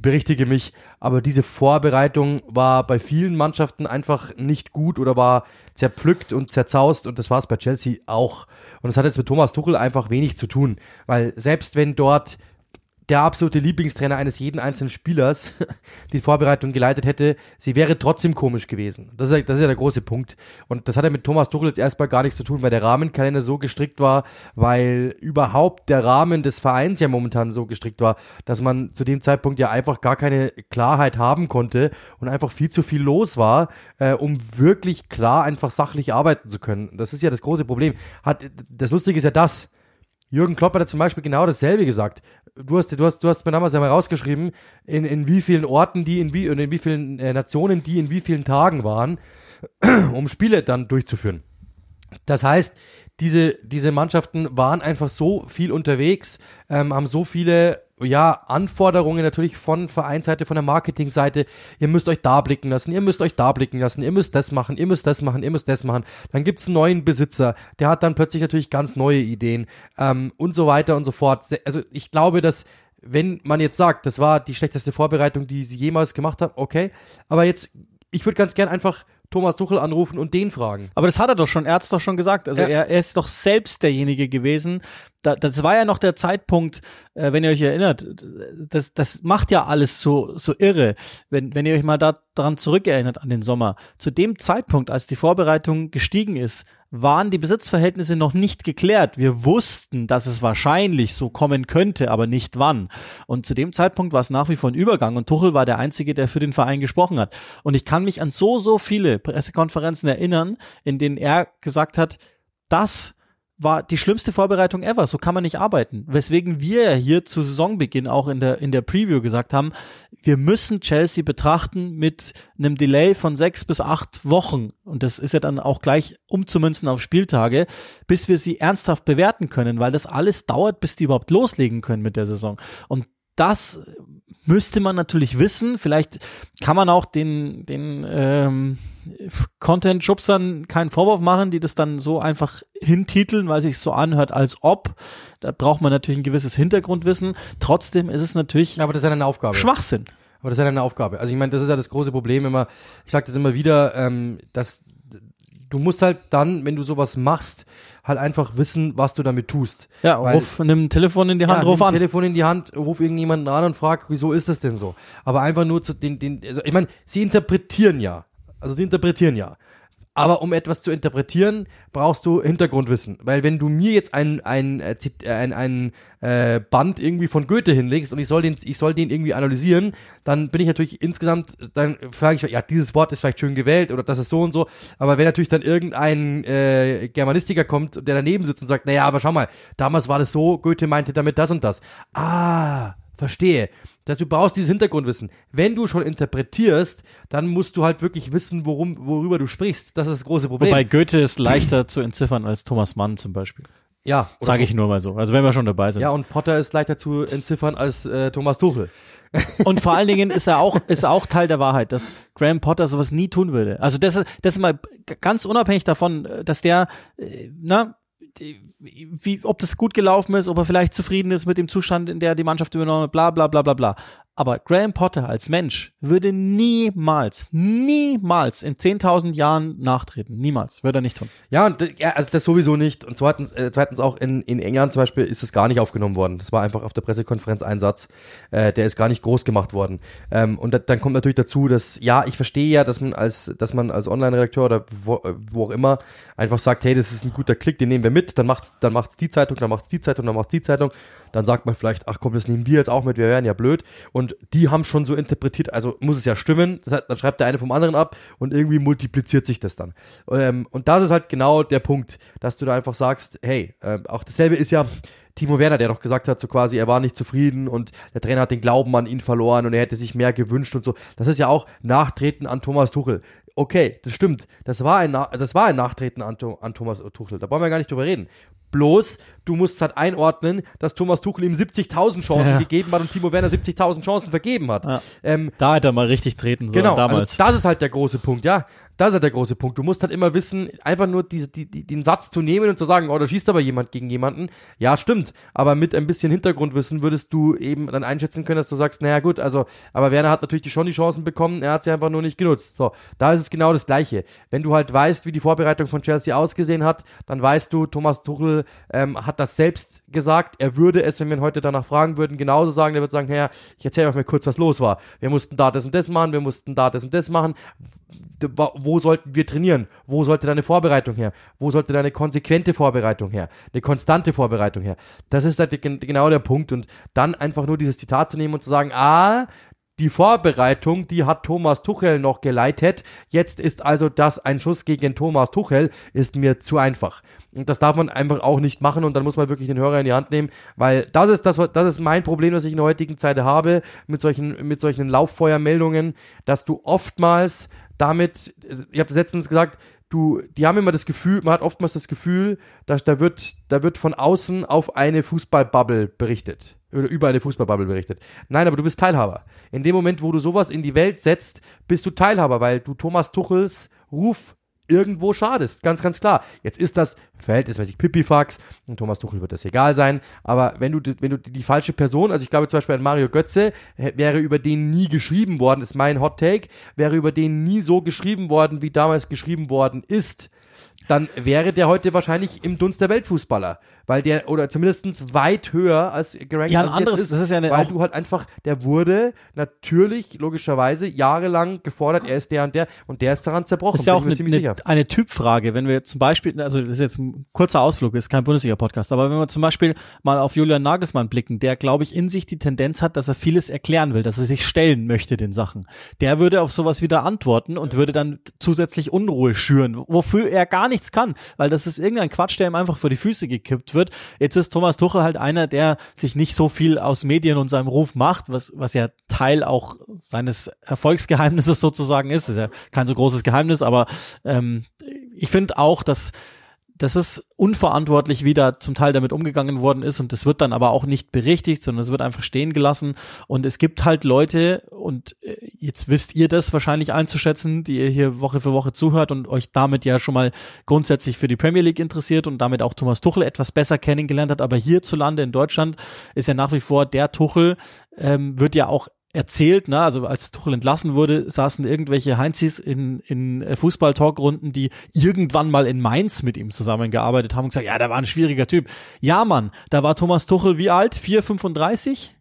berichtige mich, aber diese Vorbereitung war bei vielen Mannschaften einfach nicht gut oder war zerpflückt und zerzaust und das war es bei Chelsea auch. Und das hat jetzt mit Thomas Tuchel einfach wenig zu tun, weil selbst wenn dort der absolute Lieblingstrainer eines jeden einzelnen Spielers die Vorbereitung geleitet hätte, sie wäre trotzdem komisch gewesen. Das ist, ja, das ist ja der große Punkt. Und das hat ja mit Thomas Tuchel jetzt erstmal gar nichts zu tun, weil der Rahmenkalender so gestrickt war, weil überhaupt der Rahmen des Vereins ja momentan so gestrickt war, dass man zu dem Zeitpunkt ja einfach gar keine Klarheit haben konnte und einfach viel zu viel los war, äh, um wirklich klar einfach sachlich arbeiten zu können. Das ist ja das große Problem. Hat, das Lustige ist ja das, Jürgen Klopp hat ja zum Beispiel genau dasselbe gesagt. Du hast, du hast, du hast mir damals ja mal rausgeschrieben, in, in wie vielen Orten die, in wie, in wie vielen äh, Nationen die in wie vielen Tagen waren, um Spiele dann durchzuführen. Das heißt, diese, diese Mannschaften waren einfach so viel unterwegs, ähm, haben so viele ja, Anforderungen natürlich von Vereinsseite, von der Marketingseite. Ihr müsst euch da blicken lassen, ihr müsst euch da blicken lassen, ihr müsst das machen, ihr müsst das machen, ihr müsst das machen. Dann gibt's einen neuen Besitzer, der hat dann plötzlich natürlich ganz neue Ideen ähm, und so weiter und so fort. Also ich glaube, dass wenn man jetzt sagt, das war die schlechteste Vorbereitung, die sie jemals gemacht haben, okay. Aber jetzt, ich würde ganz gern einfach Thomas Tuchel anrufen und den fragen. Aber das hat er doch schon, er hat es doch schon gesagt. Also ja. er, er ist doch selbst derjenige gewesen. Da, das war ja noch der Zeitpunkt, äh, wenn ihr euch erinnert, das, das macht ja alles so, so irre. Wenn, wenn ihr euch mal da, daran zurückerinnert an den Sommer. Zu dem Zeitpunkt, als die Vorbereitung gestiegen ist, waren die Besitzverhältnisse noch nicht geklärt. Wir wussten, dass es wahrscheinlich so kommen könnte, aber nicht wann. Und zu dem Zeitpunkt war es nach wie vor ein Übergang und Tuchel war der Einzige, der für den Verein gesprochen hat. Und ich kann mich an so, so viele Pressekonferenzen erinnern, in denen er gesagt hat, das war die schlimmste Vorbereitung ever. So kann man nicht arbeiten. Weswegen wir hier zu Saisonbeginn auch in der, in der Preview gesagt haben, wir müssen Chelsea betrachten mit einem Delay von sechs bis acht Wochen. Und das ist ja dann auch gleich umzumünzen auf Spieltage, bis wir sie ernsthaft bewerten können, weil das alles dauert, bis die überhaupt loslegen können mit der Saison. Und das müsste man natürlich wissen. Vielleicht kann man auch den, den ähm, Content-Schubsern keinen Vorwurf machen, die das dann so einfach hintiteln, weil sich so anhört, als ob. Da braucht man natürlich ein gewisses Hintergrundwissen. Trotzdem ist es natürlich Aber das ist ja eine Aufgabe. Schwachsinn. Aber das ist ja eine Aufgabe. Also ich meine, das ist ja das große Problem immer, ich sage das immer wieder, ähm, dass du musst halt dann, wenn du sowas machst, halt einfach wissen, was du damit tust. Ja, Weil- ruf, nimm ein Telefon in die Hand, ja, ruf nimm an. Telefon in die Hand, ruf irgendjemanden an und frag, wieso ist das denn so? Aber einfach nur zu den, den also ich meine, sie interpretieren ja. Also sie interpretieren ja. Aber um etwas zu interpretieren, brauchst du Hintergrundwissen. Weil wenn du mir jetzt ein, ein, äh, äh, ein, ein äh, Band irgendwie von Goethe hinlegst und ich soll den, ich soll den irgendwie analysieren, dann bin ich natürlich insgesamt, dann frage ich, ja, dieses Wort ist vielleicht schön gewählt oder das ist so und so. Aber wenn natürlich dann irgendein äh, Germanistiker kommt, der daneben sitzt und sagt, naja, aber schau mal, damals war das so, Goethe meinte damit das und das. Ah, verstehe. Dass du brauchst dieses Hintergrundwissen. Wenn du schon interpretierst, dann musst du halt wirklich wissen, worum, worüber du sprichst. Das ist das große Problem. Wobei Goethe ist leichter zu entziffern als Thomas Mann zum Beispiel. ja, Sage ich nur mal so. Also wenn wir schon dabei sind. Ja, und Potter ist leichter zu entziffern als äh, Thomas Tuchel. Und vor allen Dingen ist er auch, ist er auch Teil der Wahrheit, dass Graham Potter sowas nie tun würde. Also das ist, das ist mal ganz unabhängig davon, dass der, äh, na, wie, ob das gut gelaufen ist, ob er vielleicht zufrieden ist mit dem Zustand, in der er die Mannschaft übernommen hat, bla, bla, bla, bla, bla. Aber Graham Potter als Mensch würde niemals, niemals in 10.000 Jahren nachtreten. Niemals. Würde er nicht tun. Ja, und ja, also das sowieso nicht. Und zweitens, äh, zweitens auch in, in England zum Beispiel ist es gar nicht aufgenommen worden. Das war einfach auf der Pressekonferenz ein Satz, äh, der ist gar nicht groß gemacht worden. Ähm, und da, dann kommt natürlich dazu, dass, ja, ich verstehe ja, dass man als, dass man als Online-Redakteur oder wo, äh, wo auch immer einfach sagt, hey, das ist ein guter Klick, den nehmen wir mit, dann macht's, dann macht's die Zeitung, dann macht's die Zeitung, dann macht's die Zeitung. Dann sagt man vielleicht, ach komm, das nehmen wir jetzt auch mit, wir wären ja blöd. Und die haben schon so interpretiert, also muss es ja stimmen. Das heißt, dann schreibt der eine vom anderen ab und irgendwie multipliziert sich das dann. Ähm, und das ist halt genau der Punkt, dass du da einfach sagst, hey, äh, auch dasselbe ist ja Timo Werner, der doch gesagt hat, so quasi, er war nicht zufrieden und der Trainer hat den Glauben an ihn verloren und er hätte sich mehr gewünscht und so. Das ist ja auch Nachtreten an Thomas Tuchel. Okay, das stimmt. Das war ein, Na das war ein Nachtreten an, an Thomas Tuchel. Da wollen wir gar nicht drüber reden. Bloß, du musst halt einordnen, dass Thomas Tuchel ihm 70.000 Chancen Ja. gegeben hat und Timo Werner 70.000 Chancen vergeben hat. Ja. Ähm, Da hätte er mal richtig treten sollen Genau, damals. Also das ist halt der große Punkt, ja. Das ist halt der große Punkt. Du musst halt immer wissen, einfach nur diese, die, die, den Satz zu nehmen und zu sagen, oh, da schießt aber jemand gegen jemanden. Ja, stimmt. Aber mit ein bisschen Hintergrundwissen würdest du eben dann einschätzen können, dass du sagst, naja, gut, also, aber Werner hat natürlich schon die Chancen bekommen, er hat sie einfach nur nicht genutzt. So, da ist es genau das Gleiche. Wenn du halt weißt, wie die Vorbereitung von Chelsea ausgesehen hat, dann weißt du, Thomas Tuchel ähm, hat das selbst gesagt. Er würde es, wenn wir ihn heute danach fragen würden, genauso sagen. Er wird sagen, naja, ich erzähle euch mal kurz, was los war. Wir mussten da das und das machen, wir mussten da das und das machen wo sollten wir trainieren? Wo sollte deine Vorbereitung her? Wo sollte deine konsequente Vorbereitung her? Eine konstante Vorbereitung her? Das ist halt gen- genau der Punkt. Und dann einfach nur dieses Zitat zu nehmen und zu sagen, ah, die Vorbereitung, die hat Thomas Tuchel noch geleitet. Jetzt ist also das ein Schuss gegen Thomas Tuchel, ist mir zu einfach. Und das darf man einfach auch nicht machen und dann muss man wirklich den Hörer in die Hand nehmen, weil das ist das, das ist mein Problem, das ich in der heutigen Zeit habe, mit solchen, mit solchen Lauffeuermeldungen, dass du oftmals damit, ich habe letztens gesagt, du, die haben immer das Gefühl, man hat oftmals das Gefühl, dass da wird, da wird von außen auf eine Fußballbubble berichtet. Oder über eine Fußballbubble berichtet. Nein, aber du bist Teilhaber. In dem Moment, wo du sowas in die Welt setzt, bist du Teilhaber, weil du Thomas Tuchels Ruf irgendwo schadest. Ganz, ganz klar. Jetzt ist das verhältnismäßig Pipifax und Thomas Tuchel wird das egal sein. Aber wenn du, wenn du die, falsche Person, also ich glaube zum Beispiel an Mario Götze, wäre über den nie geschrieben worden, ist mein Hot Take, wäre über den nie so geschrieben worden, wie damals geschrieben worden ist, dann wäre der heute wahrscheinlich im Dunst der Weltfußballer. Weil der, oder zumindest weit höher als gerankt Ja, ein anderes- das ist ja eine- weil du halt einfach, der wurde natürlich, logischerweise, jahrelang gefordert, er ist der und der, und der ist daran zerbrochen, Das ist ja auch bin eine, eine, sicher. eine Typfrage, wenn wir zum Beispiel, also das ist jetzt ein kurzer Ausflug, ist kein Bundesliga-Podcast, aber wenn wir zum Beispiel mal auf Julian Nagelsmann blicken, der, glaube ich, in sich die Tendenz hat, dass er vieles erklären will, dass er sich stellen möchte den Sachen, der würde auf sowas wieder antworten und würde dann zusätzlich Unruhe schüren, wofür er gar nichts kann, weil das ist irgendein Quatsch, der ihm einfach vor die Füße gekippt wird. Jetzt ist Thomas Tuchel halt einer, der sich nicht so viel aus Medien und seinem Ruf macht, was, was ja Teil auch seines Erfolgsgeheimnisses sozusagen ist. Das ist ja kein so großes Geheimnis, aber ähm, ich finde auch, dass das ist unverantwortlich, wie da zum Teil damit umgegangen worden ist. Und das wird dann aber auch nicht berichtigt, sondern es wird einfach stehen gelassen. Und es gibt halt Leute und äh, jetzt wisst ihr das wahrscheinlich einzuschätzen, die ihr hier Woche für Woche zuhört und euch damit ja schon mal grundsätzlich für die Premier League interessiert und damit auch Thomas Tuchel etwas besser kennengelernt hat, aber hierzulande in Deutschland ist ja nach wie vor der Tuchel, ähm, wird ja auch erzählt, ne, also als Tuchel entlassen wurde, saßen irgendwelche Heinzis in, in äh, Fußball-Talkrunden, die irgendwann mal in Mainz mit ihm zusammengearbeitet haben und gesagt, ja, der war ein schwieriger Typ. Ja, Mann, da war Thomas Tuchel wie alt? 4, 35?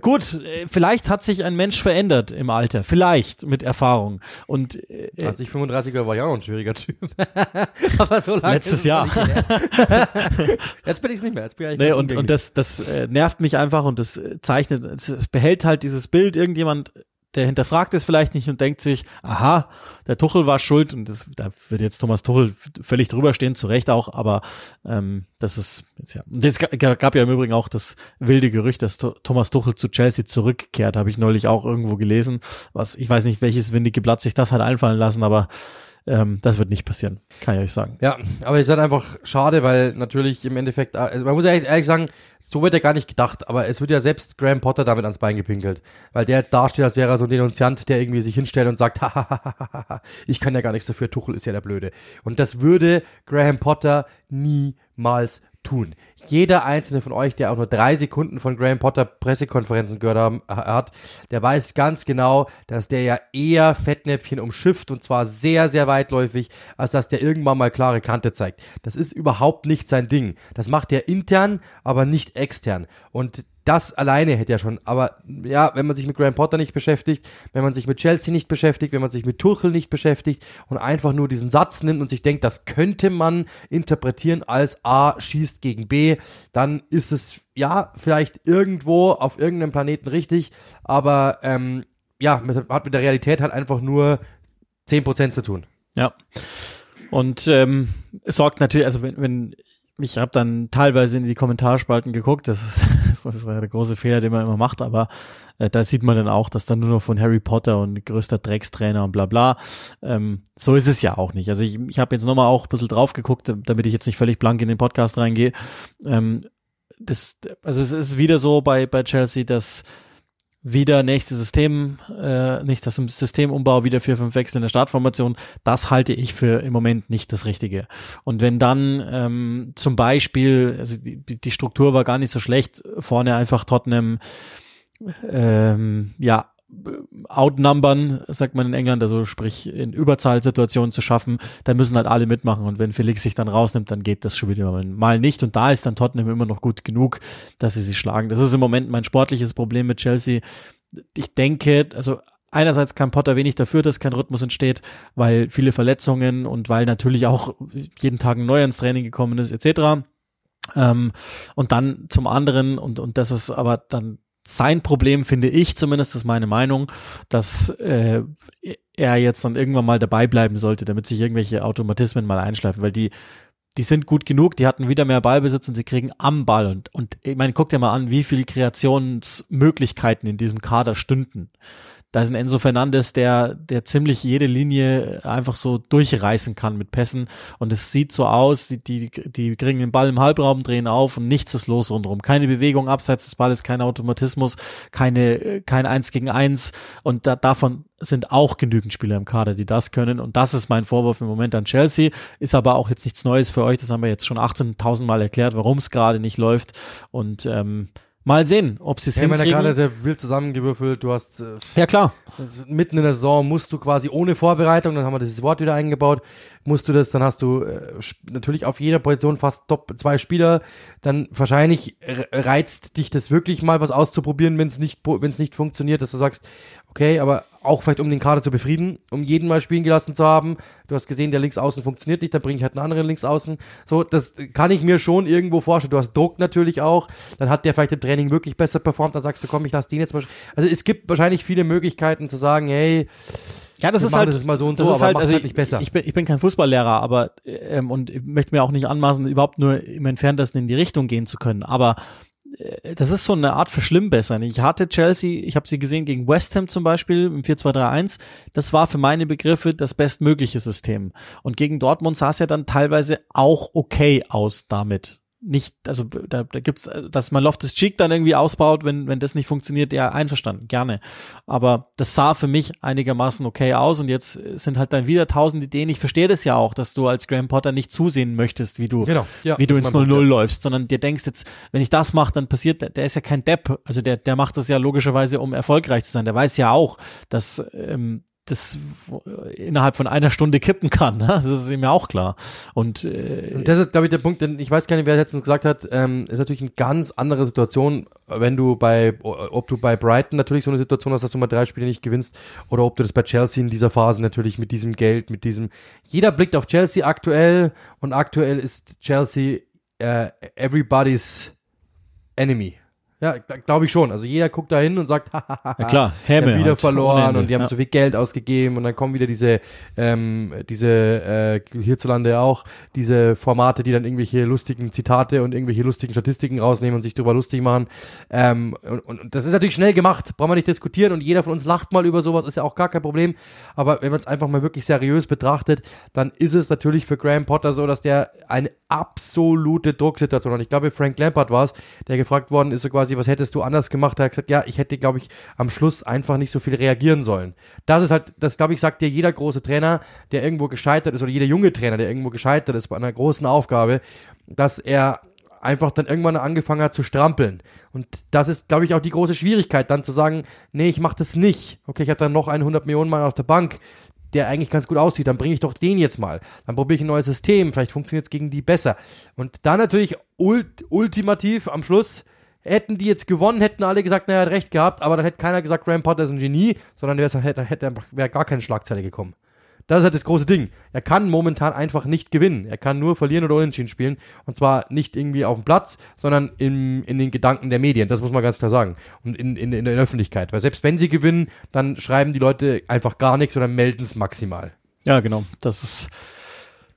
Gut, äh, vielleicht hat sich ein Mensch verändert im Alter, vielleicht mit Erfahrung. Und äh, als ich 35 war, war ich auch noch ein schwieriger Typ. Aber so lange letztes Jahr. jetzt bin ich es nicht mehr. Jetzt bin ich nee, und, und das, das äh, nervt mich einfach und das äh, zeichnet, es behält halt dieses Bild. Irgendjemand der hinterfragt es vielleicht nicht und denkt sich, aha, der Tuchel war schuld und das, da wird jetzt Thomas Tuchel völlig drüber stehen, zu Recht auch, aber ähm, das ist jetzt ja. Und jetzt gab ja im Übrigen auch das wilde Gerücht, dass Thomas Tuchel zu Chelsea zurückkehrt, habe ich neulich auch irgendwo gelesen. Was ich weiß nicht, welches windige Blatt sich das hat einfallen lassen, aber ähm, das wird nicht passieren, kann ich euch sagen. Ja, aber es ist halt einfach schade, weil natürlich im Endeffekt, also man muss ja ehrlich sagen, so wird ja gar nicht gedacht, aber es wird ja selbst Graham Potter damit ans Bein gepinkelt, weil der dasteht, als wäre er so ein Denunziant, der irgendwie sich hinstellt und sagt, ich kann ja gar nichts dafür, Tuchel ist ja der Blöde. Und das würde Graham Potter niemals tun. Jeder einzelne von euch, der auch nur drei Sekunden von Graham Potter Pressekonferenzen gehört haben, hat, der weiß ganz genau, dass der ja eher Fettnäpfchen umschifft und zwar sehr, sehr weitläufig, als dass der irgendwann mal klare Kante zeigt. Das ist überhaupt nicht sein Ding. Das macht er intern, aber nicht extern. Und das alleine hätte ja schon, aber ja, wenn man sich mit Graham Potter nicht beschäftigt, wenn man sich mit Chelsea nicht beschäftigt, wenn man sich mit Tuchel nicht beschäftigt und einfach nur diesen Satz nimmt und sich denkt, das könnte man interpretieren als A schießt gegen B, dann ist es ja vielleicht irgendwo auf irgendeinem Planeten richtig, aber ähm, ja, hat mit der Realität halt einfach nur 10% zu tun. Ja. Und ähm, es sorgt natürlich, also wenn, wenn ich habe dann teilweise in die Kommentarspalten geguckt, das ist, das ist der große Fehler, den man immer macht, aber äh, da sieht man dann auch, dass dann nur noch von Harry Potter und größter Dreckstrainer und bla bla. Ähm, so ist es ja auch nicht. Also ich, ich habe jetzt nochmal auch ein bisschen drauf geguckt, damit ich jetzt nicht völlig blank in den Podcast reingehe. Ähm, das, also es ist wieder so bei, bei Chelsea, dass wieder nächste System, äh, nicht das Systemumbau, wieder vier, fünf Wechsel in der Startformation, das halte ich für im Moment nicht das Richtige. Und wenn dann ähm, zum Beispiel, also die, die Struktur war gar nicht so schlecht, vorne einfach Tottenham ähm, ja outnumbern, sagt man in England, also sprich in Überzahlsituationen zu schaffen, dann müssen halt alle mitmachen und wenn Felix sich dann rausnimmt, dann geht das schon wieder mal nicht und da ist dann Tottenham immer noch gut genug, dass sie sich schlagen. Das ist im Moment mein sportliches Problem mit Chelsea. Ich denke, also einerseits kann Potter wenig dafür, dass kein Rhythmus entsteht, weil viele Verletzungen und weil natürlich auch jeden Tag ein neuer ins Training gekommen ist, etc. Ähm, und dann zum anderen, und, und das ist aber dann sein Problem, finde ich zumindest, ist meine Meinung, dass äh, er jetzt dann irgendwann mal dabei bleiben sollte, damit sich irgendwelche Automatismen mal einschleifen, weil die die sind gut genug, die hatten wieder mehr Ballbesitz und sie kriegen am Ball und und ich meine, guck dir mal an, wie viel Kreationsmöglichkeiten in diesem Kader stünden da ist ein Enzo Fernandes, der, der ziemlich jede Linie einfach so durchreißen kann mit Pässen. Und es sieht so aus, die, die, die kriegen den Ball im Halbraum, drehen auf und nichts ist los rundherum. Keine Bewegung abseits des Balles, kein Automatismus, keine, kein Eins gegen Eins. Und da, davon sind auch genügend Spieler im Kader, die das können. Und das ist mein Vorwurf im Moment an Chelsea. Ist aber auch jetzt nichts Neues für euch. Das haben wir jetzt schon 18.000 Mal erklärt, warum es gerade nicht läuft. Und, ähm, Mal sehen, ob sie es ja, hinkriegen. Ich meine, gerade sehr wild zusammengewürfelt. Du hast äh, ja klar mitten in der Saison musst du quasi ohne Vorbereitung, dann haben wir dieses Wort wieder eingebaut, musst du das, dann hast du äh, natürlich auf jeder Position fast Top zwei Spieler. Dann wahrscheinlich reizt dich das wirklich mal was auszuprobieren, wenn es nicht wenn es nicht funktioniert, dass du sagst, okay, aber auch vielleicht um den Kader zu befrieden, um jeden mal spielen gelassen zu haben. Du hast gesehen, der Linksaußen funktioniert nicht, dann bringe ich halt einen anderen Linksaußen. So, das kann ich mir schon irgendwo vorstellen. Du hast Druck natürlich auch, dann hat der vielleicht im Training wirklich besser performt, dann sagst du, komm, ich lass den jetzt mal. Also es gibt wahrscheinlich viele Möglichkeiten zu sagen, hey, Ja, das ist halt, das mal so und das so, ist aber halt, also halt nicht besser. Ich bin, ich bin kein Fußballlehrer, aber ähm, und ich möchte mir auch nicht anmaßen, überhaupt nur im Entferntesten in die Richtung gehen zu können. Aber das ist so eine Art Verschlimmbessern. Ich hatte Chelsea, ich habe sie gesehen gegen West Ham zum Beispiel im 4-2-3-1. Das war für meine Begriffe das bestmögliche System. Und gegen Dortmund sah es ja dann teilweise auch okay aus damit nicht, also da, da gibt's, dass man Loftus Cheek dann irgendwie ausbaut, wenn wenn das nicht funktioniert, ja einverstanden, gerne. Aber das sah für mich einigermaßen okay aus und jetzt sind halt dann wieder tausend Ideen. Ich verstehe das ja auch, dass du als Graham Potter nicht zusehen möchtest, wie du Genau, ja, wie du ins ist mein 0-0 Punkt, ja. läufst, sondern dir denkst jetzt, wenn ich das mache, dann passiert, der- der ist ja kein Depp, also der der macht das ja logischerweise, um erfolgreich zu sein. Der weiß ja auch, dass ähm, das innerhalb von einer Stunde kippen kann. Ne? Das ist ihm ja auch klar. Und äh, das ist, glaube ich, der Punkt, denn ich weiß gar nicht, wer letztens gesagt hat, ähm, ist natürlich eine ganz andere Situation, wenn du bei, ob du bei Brighton natürlich so eine Situation hast, dass du mal drei Spiele nicht gewinnst, oder ob du das bei Chelsea in dieser Phase natürlich mit diesem Geld, mit diesem, jeder blickt auf Chelsea aktuell und aktuell ist Chelsea äh, everybody's enemy. Ja, glaube ich schon. Also jeder guckt da hin und sagt, hahaha, Ja klar, die Häme haben wieder halt, verloren und die haben ja. so viel Geld ausgegeben und dann kommen wieder diese, ähm, diese äh, hierzulande auch, diese Formate, die dann irgendwelche lustigen Zitate und irgendwelche lustigen Statistiken rausnehmen und sich darüber lustig machen. Ähm, und, und, und das ist natürlich schnell gemacht, brauchen wir nicht diskutieren und jeder von uns lacht mal über sowas, ist ja auch gar kein Problem. Aber wenn man es einfach mal wirklich seriös betrachtet, dann ist es natürlich für Graham Potter so, dass der eine absolute Drucksituation hat. Ich glaube, Frank Lampard war es, der gefragt worden ist, so quasi, was hättest du anders gemacht? Er hat gesagt, ja, ich hätte, glaube ich, am Schluss einfach nicht so viel reagieren sollen. Das ist halt, das glaube ich, sagt dir jeder große Trainer, der irgendwo gescheitert ist, oder jeder junge Trainer, der irgendwo gescheitert ist bei einer großen Aufgabe, dass er einfach dann irgendwann angefangen hat zu strampeln. Und das ist, glaube ich, auch die große Schwierigkeit, dann zu sagen, nee, ich mache das nicht. Okay, ich habe dann noch einen 100 Millionen Mann auf der Bank, der eigentlich ganz gut aussieht, dann bringe ich doch den jetzt mal. Dann probiere ich ein neues System, vielleicht funktioniert es gegen die besser. Und dann natürlich ult ultimativ am Schluss hätten die jetzt gewonnen, hätten alle gesagt, naja, er hat recht gehabt, aber dann hätte keiner gesagt, Graham Potter ist ein Genie, sondern der hätte, hätte einfach, wäre gar keine Schlagzeile gekommen. Das ist halt das große Ding. Er kann momentan einfach nicht gewinnen. Er kann nur verlieren oder unentschieden spielen. Und zwar nicht irgendwie auf dem Platz, sondern in, in den Gedanken der Medien. Das muss man ganz klar sagen. Und in, in, in der Öffentlichkeit. Weil selbst wenn sie gewinnen, dann schreiben die Leute einfach gar nichts oder melden es maximal. Ja, genau. Das ist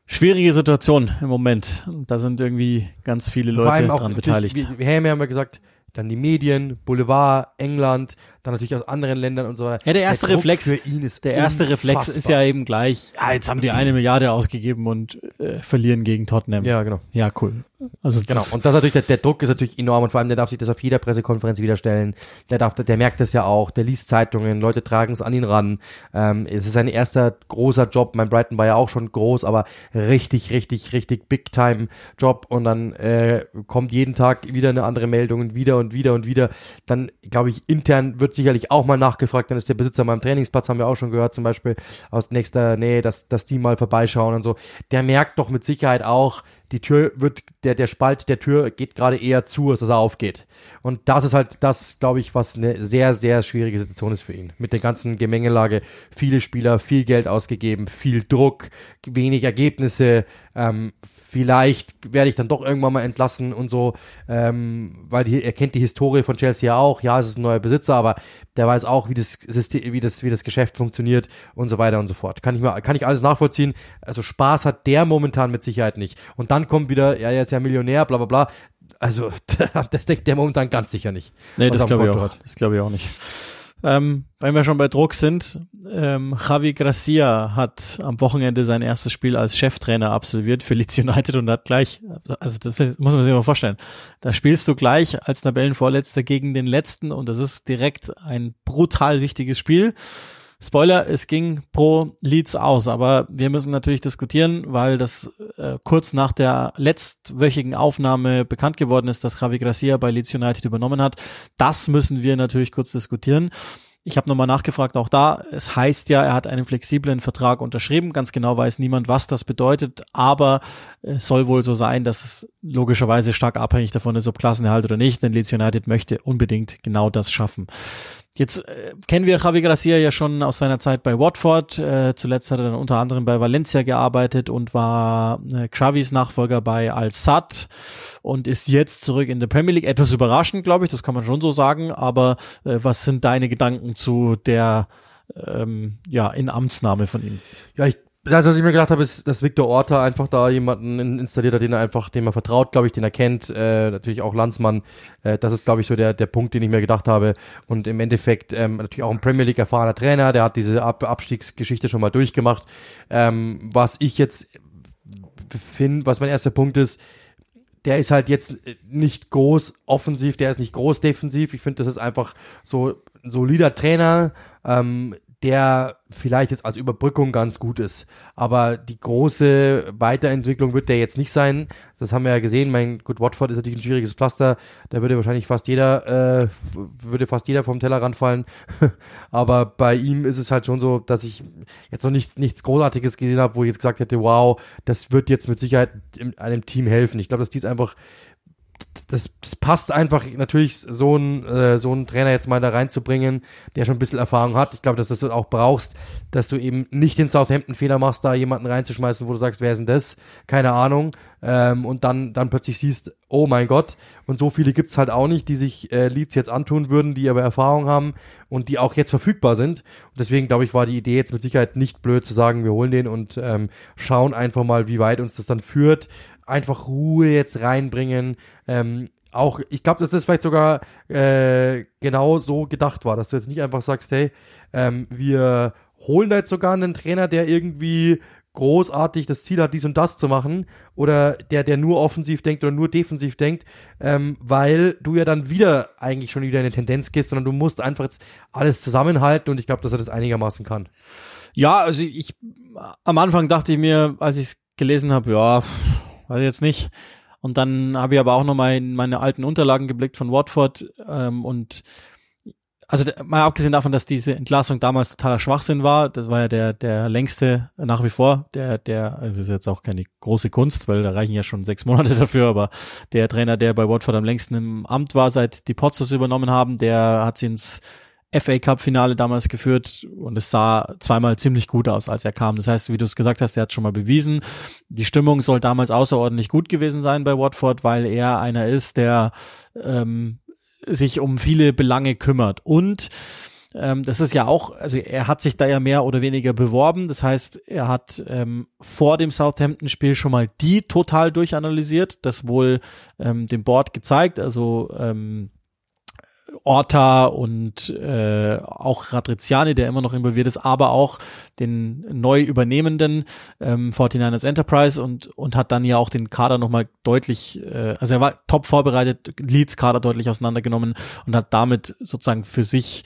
schwierige Situation im Moment. Da sind irgendwie ganz viele Leute dran beteiligt. Wie Helme haben wir gesagt, dann die Medien, Boulevard, England, dann natürlich aus anderen Ländern und so weiter. Ja, der erste Druck Reflex, für ihn ist der erste Reflex ist ja eben gleich, ja, jetzt haben die eine Milliarde ausgegeben und äh, verlieren gegen Tottenham. Ja, genau. Ja, cool. Also Genau. das, Und das natürlich, der, der Druck ist natürlich enorm und vor allem, der darf sich das auf jeder Pressekonferenz wiederstellen. Der darf, der merkt das ja auch, der liest Zeitungen, Leute tragen es an ihn ran. Ähm, es ist sein erster großer Job. Mein Brighton war ja auch schon groß, aber richtig, richtig, richtig Big Time Job. Und dann äh, kommt jeden Tag wieder eine andere Meldung und wieder und wieder und wieder. Dann, glaube ich, intern wird sicherlich auch mal nachgefragt. Dann ist der Besitzer mal am Trainingsplatz, haben wir auch schon gehört, zum Beispiel aus nächster Nähe, dass, dass die mal vorbeischauen und so. Der merkt doch mit Sicherheit auch, die Tür wird, der, der Spalt der Tür geht gerade eher zu, als dass er aufgeht. Und das ist halt das, glaube ich, was eine sehr, sehr schwierige Situation ist für ihn. Mit der ganzen Gemengelage, viele Spieler, viel Geld ausgegeben, viel Druck, wenig Ergebnisse, ähm, vielleicht werde ich dann doch irgendwann mal entlassen und so, ähm, weil die, er kennt die Historie von Chelsea ja auch, ja, es ist ein neuer Besitzer, aber der weiß auch, wie das System, wie das, wie das Geschäft funktioniert und so weiter und so fort. Kann ich mal, kann ich alles nachvollziehen. Also Spaß hat der momentan mit Sicherheit nicht. Und dann kommt wieder, ja, er ist ja Millionär, bla bla bla. Also, das denkt der momentan ganz sicher nicht. nee, das glaube ich auch. hat. Das glaube ich auch nicht. Ähm, wenn wir schon bei Druck sind, ähm, Javi Gracia hat am Wochenende sein erstes Spiel als Cheftrainer absolviert für Leeds United und hat gleich, also das muss man sich mal vorstellen, da spielst du gleich als Tabellenvorletzter gegen den Letzten und das ist direkt ein brutal wichtiges Spiel. Spoiler, es ging pro Leeds aus, aber wir müssen natürlich diskutieren, weil das äh, kurz nach der letztwöchigen Aufnahme bekannt geworden ist, dass Javi Gracia bei Leeds United übernommen hat. Das müssen wir natürlich kurz diskutieren. Ich habe nochmal nachgefragt, auch da, es heißt ja, er hat einen flexiblen Vertrag unterschrieben. Ganz genau weiß niemand, was das bedeutet, aber es soll wohl so sein, dass es logischerweise stark abhängig davon ist, ob Klassenerhalt oder nicht, denn Leeds United möchte unbedingt genau das schaffen. Jetzt äh, kennen wir Javi Gracia ja schon aus seiner Zeit bei Watford. Äh, zuletzt hat er dann unter anderem bei Valencia gearbeitet und war äh, Xavis Nachfolger bei Al-Sad und ist jetzt zurück in der Premier League. Etwas überraschend, glaube ich, das kann man schon so sagen. Aber äh, was sind deine Gedanken zu der ähm, ja, in Amtsnahme von ihm. Ja, ich das, was ich mir gedacht habe, ist, dass Victor Orta einfach da jemanden installiert hat, den er einfach, dem er vertraut, glaube ich, den er kennt, äh, natürlich auch Landsmann. Äh, das ist, glaube ich, so der, der Punkt, den ich mir gedacht habe. Und im Endeffekt ähm, natürlich auch ein Premier League erfahrener Trainer, der hat diese Ab Abstiegsgeschichte schon mal durchgemacht. Ähm, was ich jetzt finde, was mein erster Punkt ist, der ist halt jetzt nicht groß offensiv, der ist nicht groß defensiv. Ich finde, das ist einfach so ein solider Trainer, ähm, der vielleicht jetzt als Überbrückung ganz gut ist. Aber die große Weiterentwicklung wird der jetzt nicht sein. Das haben wir ja gesehen. Mein gut, Watford ist natürlich ein schwieriges Pflaster. Da würde wahrscheinlich fast jeder, äh, würde fast jeder vom Tellerrand fallen. Aber bei ihm ist es halt schon so, dass ich jetzt noch nicht nichts Großartiges gesehen habe, wo ich jetzt gesagt hätte, wow, das wird jetzt mit Sicherheit einem Team helfen. Ich glaube, dass die es einfach das, das passt einfach natürlich so ein äh, so einen Trainer jetzt mal da reinzubringen, der schon ein bisschen Erfahrung hat. Ich glaube, dass du das auch brauchst, dass du eben nicht den Southampton Fehler machst, da jemanden reinzuschmeißen, wo du sagst, wer ist denn das? Keine Ahnung. Ähm, und dann dann plötzlich siehst, oh mein Gott. Und so viele gibt's halt auch nicht, die sich äh, Leads jetzt antun würden, die aber Erfahrung haben und die auch jetzt verfügbar sind. Und deswegen glaube ich, war die Idee jetzt mit Sicherheit nicht blöd zu sagen, wir holen den und ähm, schauen einfach mal, wie weit uns das dann führt einfach Ruhe jetzt reinbringen. Ähm, auch, ich glaube, dass das vielleicht sogar äh, genau so gedacht war, dass du jetzt nicht einfach sagst, hey, ähm, wir holen da jetzt sogar einen Trainer, der irgendwie großartig das Ziel hat, dies und das zu machen, oder der, der nur offensiv denkt oder nur defensiv denkt, ähm, weil du ja dann wieder eigentlich schon wieder in eine Tendenz gehst, sondern du musst einfach jetzt alles zusammenhalten und ich glaube, dass er das einigermaßen kann. Ja, also ich am Anfang dachte ich mir, als ich es gelesen habe, ja, weiß jetzt nicht. Und dann habe ich aber auch noch mal in meine alten Unterlagen geblickt von Watford ähm, und also mal abgesehen davon, dass diese Entlassung damals totaler Schwachsinn war, das war ja der der längste nach wie vor, der der das ist jetzt auch keine große Kunst, weil da reichen ja schon sechs Monate dafür, aber der Trainer, der bei Watford am längsten im Amt war, seit die Pots das übernommen haben, der hat sie ins FA Cup Finale damals geführt und es sah zweimal ziemlich gut aus, als er kam. Das heißt, wie du es gesagt hast, er hat schon mal bewiesen, die Stimmung soll damals außerordentlich gut gewesen sein bei Watford, weil er einer ist, der ähm, sich um viele Belange kümmert und ähm, das ist ja auch, also er hat sich da ja mehr oder weniger beworben. Das heißt, er hat ähm, vor dem Southampton-Spiel schon mal die total durchanalysiert, das wohl ähm, dem Board gezeigt. Also ähm, Orta und äh, auch Radriziani, der immer noch involviert ist, aber auch den neu übernehmenden ähm, 49ers Enterprise und und hat dann ja auch den Kader nochmal deutlich, äh, also er war top vorbereitet, Leads Kader deutlich auseinandergenommen und hat damit sozusagen für sich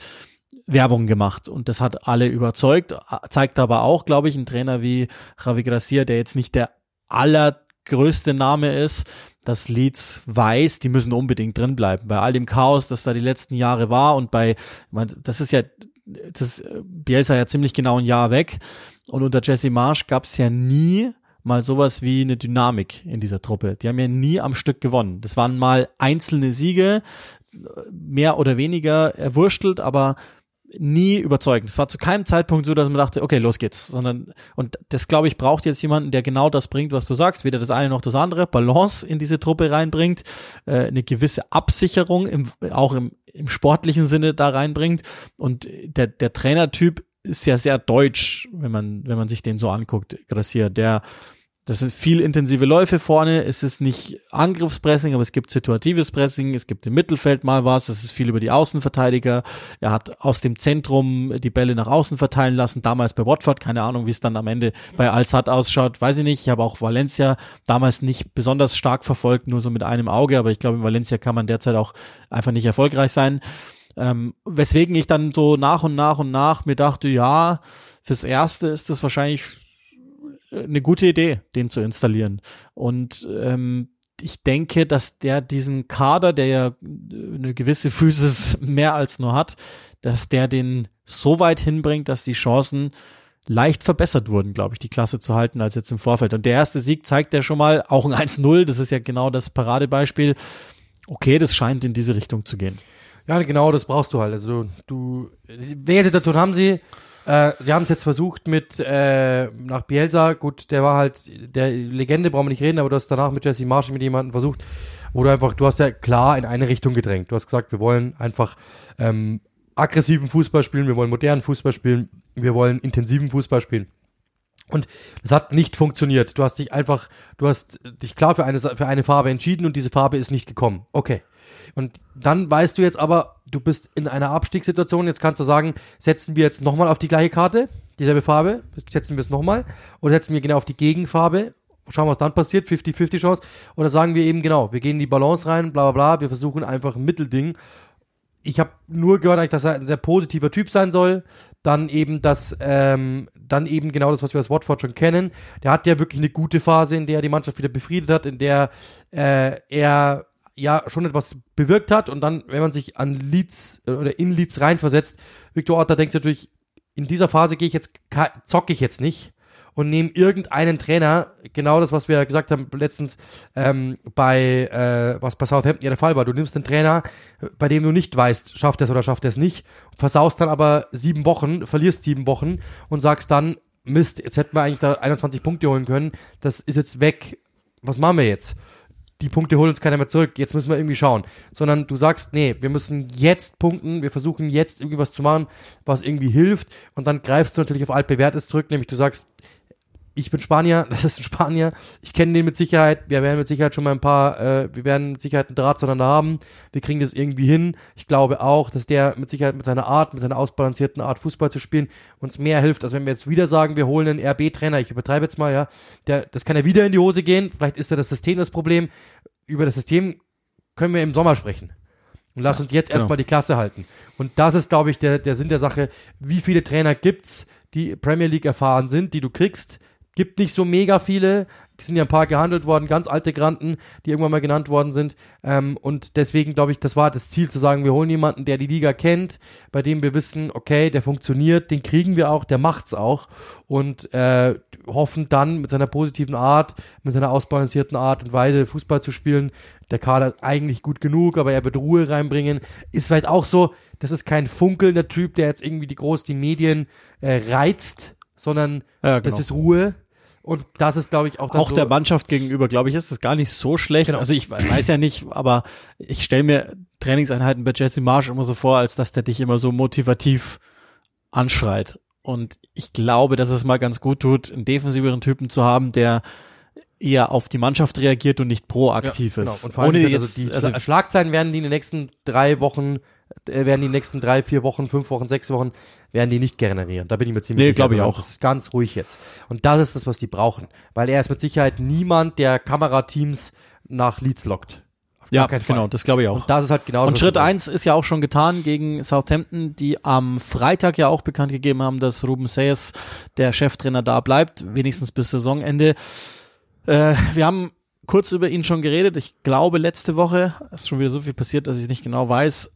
Werbung gemacht und das hat alle überzeugt, zeigt aber auch, glaube ich, ein Trainer wie Javi Gracia, der jetzt nicht der allergrößte Name ist, dass Leeds weiß, die müssen unbedingt drin bleiben. Bei all dem Chaos, das da die letzten Jahre war und bei, das ist ja, das Bielsa ja ziemlich genau ein Jahr weg und unter Jesse Marsch gab es ja nie mal sowas wie eine Dynamik in dieser Truppe. Die haben ja nie am Stück gewonnen. Das waren mal einzelne Siege, mehr oder weniger erwurstelt, aber nie überzeugend. Es war zu keinem Zeitpunkt so, dass man dachte, okay, los geht's, sondern und das glaube ich braucht jetzt jemanden, der genau das bringt, was du sagst, weder das eine noch das andere, Balance in diese Truppe reinbringt, äh, eine gewisse Absicherung im, auch im, im sportlichen Sinne da reinbringt und der der Trainertyp ist ja sehr deutsch, wenn man wenn man sich den so anguckt, Gracia, der das sind viel intensive Läufe vorne. Es ist nicht Angriffspressing, aber es gibt situatives Pressing. Es gibt im Mittelfeld mal was. Es ist viel über die Außenverteidiger. Er hat aus dem Zentrum die Bälle nach außen verteilen lassen. Damals bei Watford. Keine Ahnung, wie es dann am Ende bei Al-Sad ausschaut. Weiß ich nicht. Ich habe auch Valencia damals nicht besonders stark verfolgt, nur so mit einem Auge. Aber ich glaube, in Valencia kann man derzeit auch einfach nicht erfolgreich sein. Ähm, weswegen ich dann so nach und nach und nach mir dachte, ja, fürs Erste ist das wahrscheinlich eine gute Idee, den zu installieren. Und ähm, ich denke, dass der diesen Kader, der ja eine gewisse Physis mehr als nur hat, dass der den so weit hinbringt, dass die Chancen leicht verbessert wurden, glaube ich, die Klasse zu halten als jetzt im Vorfeld. Und der erste Sieg zeigt ja schon mal, auch ein 1-0, das ist ja genau das Paradebeispiel. Okay, das scheint in diese Richtung zu gehen. Ja, genau, das brauchst du halt. Also du, welche Situation haben sie? Äh, sie haben es jetzt versucht mit äh, nach Bielsa, gut, der war halt der Legende, brauchen wir nicht reden, aber du hast danach mit Jesse Marshall mit jemandem versucht, wo du einfach, du hast ja klar in eine Richtung gedrängt. Du hast gesagt, wir wollen einfach ähm, aggressiven Fußball spielen, wir wollen modernen Fußball spielen, wir wollen intensiven Fußball spielen. Und das hat nicht funktioniert. Du hast dich einfach, du hast dich klar für eine, für eine Farbe entschieden und diese Farbe ist nicht gekommen. Okay. Und dann weißt du jetzt aber, du bist in einer Abstiegssituation. Jetzt kannst du sagen, setzen wir jetzt nochmal auf die gleiche Karte, dieselbe Farbe, setzen wir es nochmal oder setzen wir genau auf die Gegenfarbe. Schauen, was dann passiert, 50-50 Chance. Oder sagen wir eben genau, wir gehen in die Balance rein, bla bla bla, wir versuchen einfach ein Mittelding ich habe nur gehört, dass er ein sehr positiver Typ sein soll. Dann eben das, ähm, dann eben genau das, was wir aus Watford schon kennen. Der hat ja wirklich eine gute Phase, in der er die Mannschaft wieder befriedet hat, in der äh, er ja schon etwas bewirkt hat. Und dann, wenn man sich an Leeds äh, oder in Leeds reinversetzt, Victor Otter denkt natürlich, in dieser Phase gehe ich jetzt, zocke ich jetzt nicht und nehmen irgendeinen Trainer, genau das, was wir gesagt haben letztens ähm, bei, äh, was bei Southampton ja der Fall war. Du nimmst einen Trainer, bei dem du nicht weißt, schafft er es oder schafft er es nicht, versaust dann aber sieben Wochen, verlierst sieben Wochen und sagst dann, Mist, jetzt hätten wir eigentlich da 21 Punkte holen können, das ist jetzt weg, was machen wir jetzt? Die Punkte holen uns keiner mehr zurück, jetzt müssen wir irgendwie schauen. Sondern du sagst, nee, wir müssen jetzt punkten, wir versuchen jetzt irgendwie was zu machen, was irgendwie hilft und dann greifst du natürlich auf altbewährtes zurück, nämlich du sagst, ich bin Spanier, das ist ein Spanier, ich kenne den mit Sicherheit, wir werden mit Sicherheit schon mal ein paar, äh, wir werden mit Sicherheit einen Draht zueinander haben, wir kriegen das irgendwie hin. Ich glaube auch, dass der mit Sicherheit mit seiner Art, mit seiner ausbalancierten Art Fußball zu spielen, uns mehr hilft, als wenn wir jetzt wieder sagen, wir holen einen RB-Trainer, ich übertreibe jetzt mal, ja, der, das kann ja wieder in die Hose gehen, vielleicht ist ja das System das Problem, über das System können wir im Sommer sprechen. Und lass uns jetzt genau. erstmal die Klasse halten. Und das ist, glaube ich, der, der Sinn der Sache. Wie viele Trainer gibt's, die Premier League erfahren sind, die du kriegst, Gibt nicht so mega viele. Es sind ja ein paar gehandelt worden, ganz alte Granten, die irgendwann mal genannt worden sind. Ähm, und deswegen glaube ich, das war das Ziel zu sagen, wir holen jemanden, der die Liga kennt, bei dem wir wissen, okay, der funktioniert, den kriegen wir auch, der macht's auch. Und äh, hoffen dann mit seiner positiven Art, mit seiner ausbalancierten Art und Weise Fußball zu spielen. Der Kader ist eigentlich gut genug, aber er wird Ruhe reinbringen. Ist vielleicht auch so, das ist kein funkelnder Typ, der jetzt irgendwie die groß die Medien äh, reizt, sondern ja, genau. das ist Ruhe und das ist, glaube ich, auch auch so der Mannschaft gegenüber, glaube ich, ist das gar nicht so schlecht. Genau. Also ich weiß ja nicht, aber ich stelle mir Trainingseinheiten bei Jesse Marsh immer so vor, als dass der dich immer so motivativ anschreit. Und ich glaube, dass es mal ganz gut tut, einen defensiveren Typen zu haben, der eher auf die Mannschaft reagiert und nicht proaktiv ja, genau. ist. Und vor allem Ohne jetzt, also die also Schlagzeilen werden die in den nächsten drei Wochen werden die nächsten drei, vier Wochen, fünf Wochen, sechs Wochen, werden die nicht generieren. Da bin ich mir ziemlich nee, sicher. glaube ich auch. Das ist ganz ruhig jetzt. Und das ist das, was die brauchen. Weil er ist mit Sicherheit niemand, der Kamerateams nach Leads lockt. Ja, genau, das glaube ich auch. Und das ist halt genau Und Schritt eins ist ja auch schon getan gegen Southampton, die am Freitag ja auch bekannt gegeben haben, dass Ruben Sayers, der Cheftrainer, da bleibt, wenigstens bis Saisonende. Äh, wir haben kurz über ihn schon geredet. Ich glaube, letzte Woche ist schon wieder so viel passiert, dass ich nicht genau weiß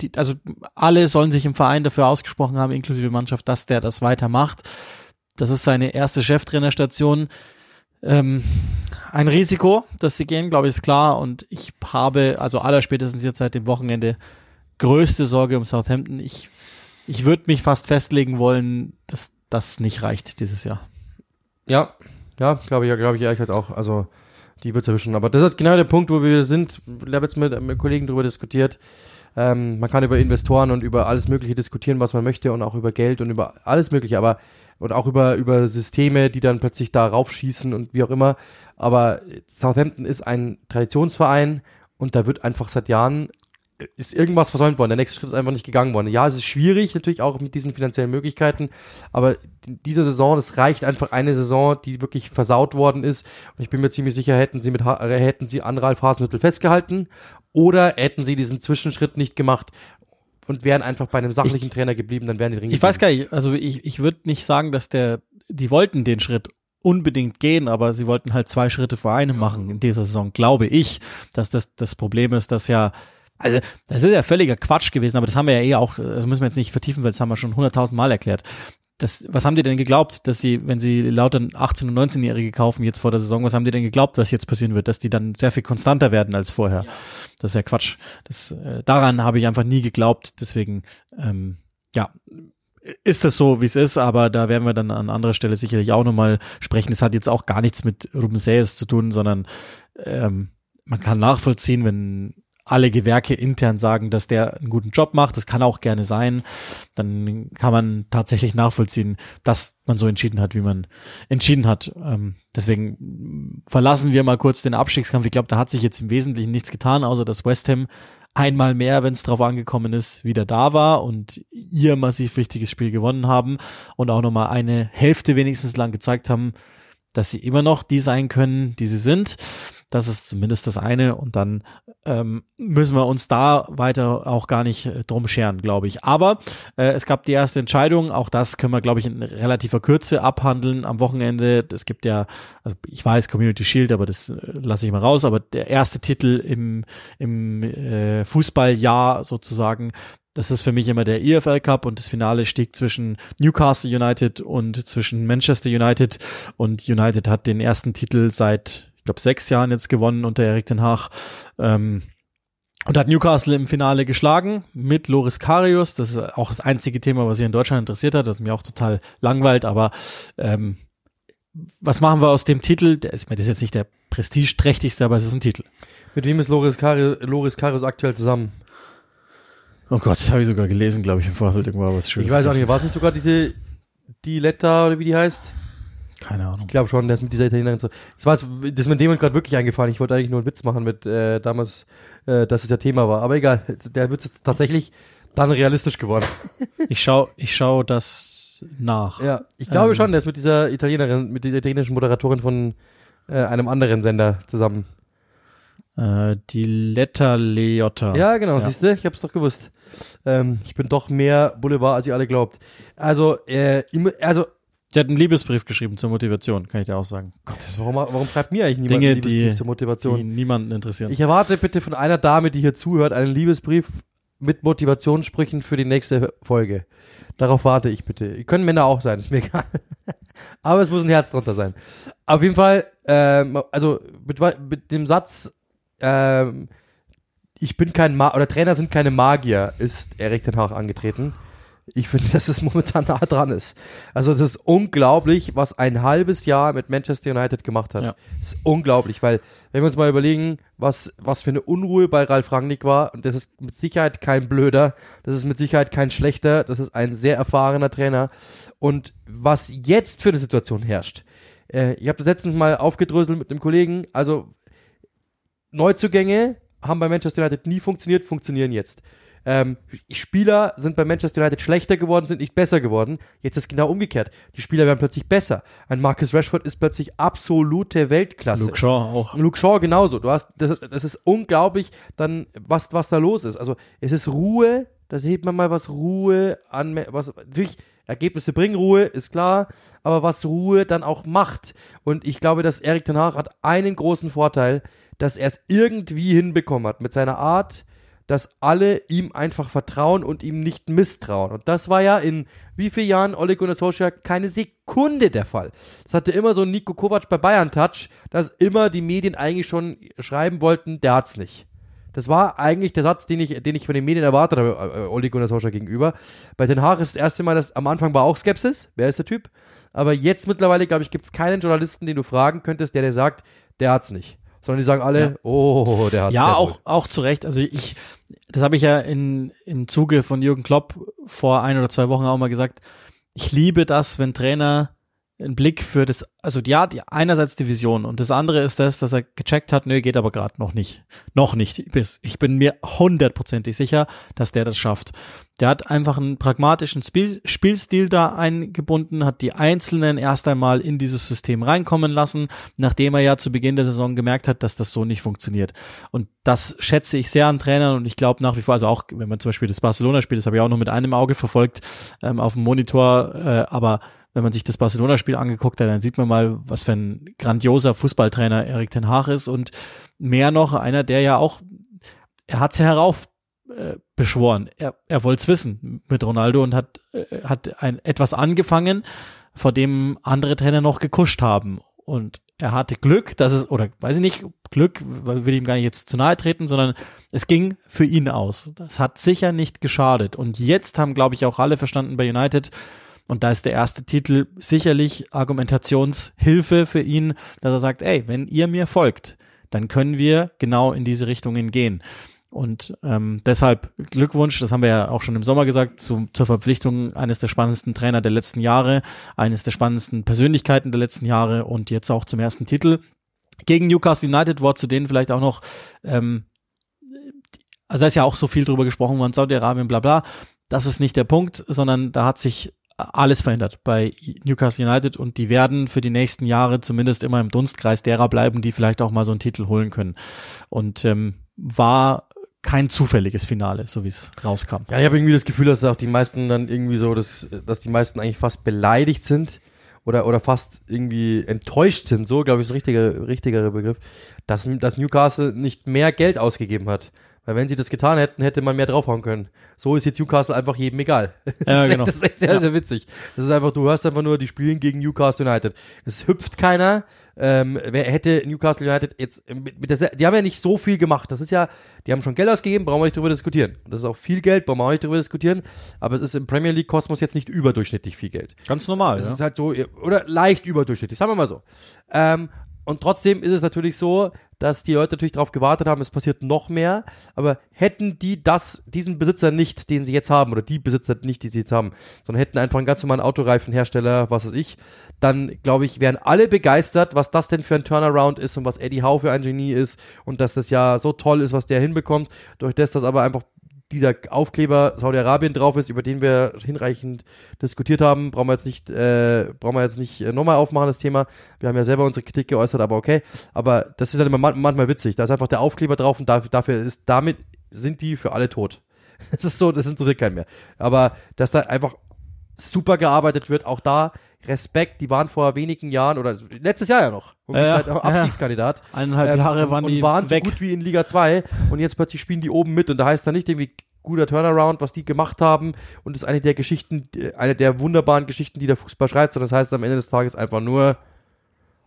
die, also alle sollen sich im Verein dafür ausgesprochen haben, inklusive Mannschaft, dass der das weitermacht. Das ist seine erste Cheftrainerstation. Ähm, ein Risiko, dass sie gehen, glaube ich, ist klar. Und ich habe, also aller spätestens jetzt seit dem Wochenende, größte Sorge um Southampton. Ich, ich würde mich fast festlegen wollen, dass das nicht reicht dieses Jahr. Ja, ja, glaube ich, glaube ich ehrlich gesagt auch. Also die wird es erwischen. Aber das ist genau der Punkt, wo wir sind. Ich habe jetzt mit, mit Kollegen darüber diskutiert. Ähm, man kann über Investoren und über alles Mögliche diskutieren, was man möchte und auch über Geld und über alles Mögliche, aber und auch über, über Systeme, die dann plötzlich da raufschießen und wie auch immer. Aber Southampton ist ein Traditionsverein und da wird einfach seit Jahren ist irgendwas versäumt worden. Der nächste Schritt ist einfach nicht gegangen worden. Ja, es ist schwierig, natürlich auch mit diesen finanziellen Möglichkeiten, aber in dieser Saison, es reicht einfach eine Saison, die wirklich versaut worden ist. Und ich bin mir ziemlich sicher, hätten sie mit hätten sie an Ralf Hasenhüttl festgehalten oder hätten sie diesen Zwischenschritt nicht gemacht und wären einfach bei einem sachlichen ich, Trainer geblieben, dann wären die drin. Ich weiß gar nicht, also ich, ich würde nicht sagen, dass der, die wollten den Schritt unbedingt gehen, aber sie wollten halt zwei Schritte vor einem machen in dieser Saison, glaube ich, dass das das Problem ist, dass ja also, das ist ja völliger Quatsch gewesen, aber das haben wir ja eh auch, das müssen wir jetzt nicht vertiefen, weil das haben wir schon hunderttausend Mal erklärt das, was haben die denn geglaubt, dass sie, wenn sie lauter 18- und 19-Jährige kaufen jetzt vor der Saison, was haben die denn geglaubt, was jetzt passieren wird, dass die dann sehr viel konstanter werden als vorher? Ja. Das ist ja Quatsch. Das, äh, daran habe ich einfach nie geglaubt. Deswegen, ähm, ja, ist das so, wie es ist, aber da werden wir dann an anderer Stelle sicherlich auch nochmal sprechen. Es hat jetzt auch gar nichts mit Ruben Sayers zu tun, sondern ähm, man kann nachvollziehen, wenn alle Gewerke intern sagen, dass der einen guten Job macht. Das kann auch gerne sein. Dann kann man tatsächlich nachvollziehen, dass man so entschieden hat, wie man entschieden hat. Ähm, deswegen verlassen wir mal kurz den Abstiegskampf. Ich glaube, da hat sich jetzt im Wesentlichen nichts getan, außer dass West Ham einmal mehr, wenn es drauf angekommen ist, wieder da war und ihr massiv wichtiges Spiel gewonnen haben und auch nochmal eine Hälfte wenigstens lang gezeigt haben, dass sie immer noch die sein können, die sie sind. Das ist zumindest das eine. Und dann ähm, müssen wir uns da weiter auch gar nicht äh, drum scheren, glaube ich. Aber äh, es gab die erste Entscheidung. Auch das können wir, glaube ich, in relativer Kürze abhandeln am Wochenende. Es gibt ja, also ich weiß Community Shield, aber das äh, lasse ich mal raus. Aber der erste Titel im, im äh, Fußballjahr sozusagen das ist für mich immer der EFL Cup und das Finale stieg zwischen Newcastle United und zwischen Manchester United und United hat den ersten Titel seit glaube, sechs Jahren jetzt gewonnen unter Erik Den Haag. Ähm, und hat Newcastle im Finale geschlagen mit Loris Karius. Das ist auch das einzige Thema, was sich in Deutschland interessiert hat, das mir auch total langweilt. Aber ähm, was machen wir aus dem Titel? Der ist, das ist jetzt nicht der prestigeträchtigste, aber es ist ein Titel. Mit wem ist Loris Karius, Loris Karius aktuell zusammen? Oh Gott, das habe ich sogar gelesen, glaube ich, im Vorfeld irgendwo was schön. Ich weiß auch nicht, war es nicht sogar diese die Letter oder wie die heißt? Keine Ahnung. Ich glaube schon, der ist mit dieser Italienerin so. Ich weiß, das ist mir dem gerade wirklich eingefallen. Ich wollte eigentlich nur einen Witz machen mit äh, damals, äh, dass es ja Thema war. Aber egal, der Witz ist tatsächlich dann realistisch geworden. ich schau, ich schau das nach. Ja, ich glaube ähm, schon, der ist mit dieser Italienerin, mit dieser italienischen Moderatorin von äh, einem anderen Sender zusammen. Äh, die Letta Leotta. Ja, genau, ja. siehst du, ich hab's doch gewusst. Ähm, ich bin doch mehr Boulevard, als ihr alle glaubt. Also, äh, also der hat einen Liebesbrief geschrieben zur Motivation, kann ich dir auch sagen. Gott, warum, warum schreibt mir eigentlich niemand Dinge, einen Liebesbrief die, zur Motivation? Die niemanden interessieren. Ich erwarte bitte von einer Dame, die hier zuhört, einen Liebesbrief mit Motivationssprüchen für die nächste Folge. Darauf warte ich bitte. Können Männer auch sein, ist mir egal. Aber es muss ein Herz drunter sein. Auf jeden Fall, ähm, also mit, mit dem Satz, ähm, ich bin kein Ma oder Trainer sind keine Magier, ist Erik Den Haag angetreten. Ich finde, dass es momentan nah dran ist. Also das ist unglaublich, was ein halbes Jahr mit Manchester United gemacht hat. Ja. Das ist unglaublich, weil wenn wir uns mal überlegen, was, was für eine Unruhe bei Ralf Rangnick war, und das ist mit Sicherheit kein Blöder, das ist mit Sicherheit kein Schlechter, das ist ein sehr erfahrener Trainer. Und was jetzt für eine Situation herrscht, äh, ich habe das letztens mal aufgedröselt mit einem Kollegen, also Neuzugänge haben bei Manchester United nie funktioniert, funktionieren jetzt. Ähm, Spieler sind bei Manchester United schlechter geworden, sind nicht besser geworden. Jetzt ist genau umgekehrt. Die Spieler werden plötzlich besser. Ein Marcus Rashford ist plötzlich absolute Weltklasse. Luke Shaw auch. Luke Shaw genauso. Du hast, das, ist, das ist unglaublich, dann was was da los ist. Also es ist Ruhe. Da sieht man mal, was Ruhe an, was natürlich Ergebnisse bringen Ruhe, ist klar, aber was Ruhe dann auch macht. Und ich glaube, dass Erik Ten Hag hat einen großen Vorteil, dass er es irgendwie hinbekommen hat mit seiner Art, dass alle ihm einfach vertrauen und ihm nicht misstrauen. Und das war ja in wie vielen Jahren Ole Gunnar Solskjaer keine Sekunde der Fall. Das hatte immer so Nico Kovac bei Bayern Touch, dass immer die Medien eigentlich schon schreiben wollten, der hat's nicht. Das war eigentlich der Satz, den ich, den ich von den Medien erwartet habe, äh, Ole Gunnar Solskjaer gegenüber. Bei Den Haag ist das erste Mal, dass am Anfang war auch Skepsis. Wer ist der Typ? Aber jetzt mittlerweile, glaube ich, gibt es keinen Journalisten, den du fragen könntest, der dir sagt, der hat's nicht sondern die sagen alle, ja. oh, der hat Ja, auch, auch zu Recht. Also ich, das habe ich ja in, im Zuge von Jürgen Klopp vor ein oder zwei Wochen auch mal gesagt. Ich liebe das, wenn Trainer einen Blick für das, also ja, die, einerseits die Vision und das andere ist das, dass er gecheckt hat, nö, geht aber gerade noch nicht. Noch nicht. Ich bin mir hundertprozentig sicher, dass der das schafft. Der hat einfach einen pragmatischen Spiel, Spielstil da eingebunden, hat die Einzelnen erst einmal in dieses System reinkommen lassen, nachdem er ja zu Beginn der Saison gemerkt hat, dass das so nicht funktioniert. Und das schätze ich sehr an Trainern und ich glaube nach wie vor, also auch wenn man zum Beispiel das Barcelona-Spiel, das habe ich auch noch mit einem Auge verfolgt ähm, auf dem Monitor, äh, aber wenn man sich das Barcelona-Spiel angeguckt hat, dann sieht man mal, was für ein grandioser Fußballtrainer Erik Ten Hag ist und mehr noch einer, der ja auch, er hat es herauf äh. Er, er wollte es wissen mit Ronaldo und hat, äh, hat ein, etwas angefangen, vor dem andere Trainer noch gekuscht haben. Und er hatte Glück, dass es, oder weiß ich nicht, Glück, weil will ihm gar nicht jetzt zu nahe treten, sondern es ging für ihn aus. Das hat sicher nicht geschadet. Und jetzt haben, glaube ich, auch alle verstanden bei United, und da ist der erste Titel sicherlich Argumentationshilfe für ihn, dass er sagt, ey, wenn ihr mir folgt, dann können wir genau in diese Richtungen gehen. Und ähm, deshalb Glückwunsch, das haben wir ja auch schon im Sommer gesagt, zu, zur Verpflichtung eines der spannendsten Trainer der letzten Jahre, eines der spannendsten Persönlichkeiten der letzten Jahre und jetzt auch zum ersten Titel. Gegen Newcastle United, Wort zu denen vielleicht auch noch, ähm, also da ist ja auch so viel drüber gesprochen worden, Saudi-Arabien, bla bla. Das ist nicht der Punkt, sondern da hat sich alles verändert bei Newcastle United und die werden für die nächsten Jahre zumindest immer im Dunstkreis derer bleiben, die vielleicht auch mal so einen Titel holen können. Und ähm, war kein zufälliges Finale, so wie es rauskam. Ja, ich habe irgendwie das Gefühl, dass auch die meisten dann irgendwie so, dass, dass die meisten eigentlich fast beleidigt sind oder, oder fast irgendwie enttäuscht sind, so glaube ich ist der richtige, richtigere Begriff, dass, dass Newcastle nicht mehr Geld ausgegeben hat. Weil wenn sie das getan hätten, hätte man mehr draufhauen können. So ist jetzt Newcastle einfach jedem egal. Das, Ja, ist, genau. echt, das ist echt sehr, Ja. sehr witzig. Das ist einfach, du hörst einfach nur, die spielen gegen Newcastle United. Es hüpft keiner. Ähm, wer hätte Newcastle United jetzt mit, mit der, die haben ja nicht so viel gemacht. Das ist ja, die haben schon Geld ausgegeben, brauchen wir nicht drüber diskutieren. Das ist auch viel Geld, brauchen wir auch nicht drüber diskutieren. Aber es ist im Premier League Kosmos jetzt nicht überdurchschnittlich viel Geld. Ganz normal, Es ist halt so, oder leicht überdurchschnittlich, sagen wir mal so. Ähm, und trotzdem ist es natürlich so, dass die Leute natürlich darauf gewartet haben, es passiert noch mehr. Aber hätten die das, diesen Besitzer nicht, den sie jetzt haben, oder die Besitzer nicht, die sie jetzt haben, sondern hätten einfach einen ganz normalen Autoreifenhersteller, was weiß ich, dann glaube ich, wären alle begeistert, was das denn für ein Turnaround ist und was Eddie Howe für ein Genie ist und dass das ja so toll ist, was der hinbekommt. Durch das, dass aber einfach dieser Aufkleber Saudi-Arabien drauf ist, über den wir hinreichend diskutiert haben, brauchen wir jetzt nicht, äh, brauchen wir jetzt nicht äh, nochmal aufmachen, das Thema. Wir haben ja selber unsere Kritik geäußert, aber okay. Aber das ist dann immer man manchmal witzig. Da ist einfach der Aufkleber drauf und dafür, dafür ist, damit sind die für alle tot. Das ist so, das interessiert keinen mehr. Aber dass da einfach super gearbeitet wird, auch da Respekt, die waren vor wenigen Jahren oder letztes Jahr ja noch, um Ja, Zeit ja. Abstiegskandidat. Eineinhalb Ähm, Jahre waren und die waren weg. so gut wie in Liga 2 und jetzt plötzlich spielen die oben mit und da heißt dann nicht irgendwie guter Turnaround, was die gemacht haben und ist eine der Geschichten, äh, eine der wunderbaren Geschichten, die der Fußball schreibt, sondern das heißt am Ende des Tages einfach nur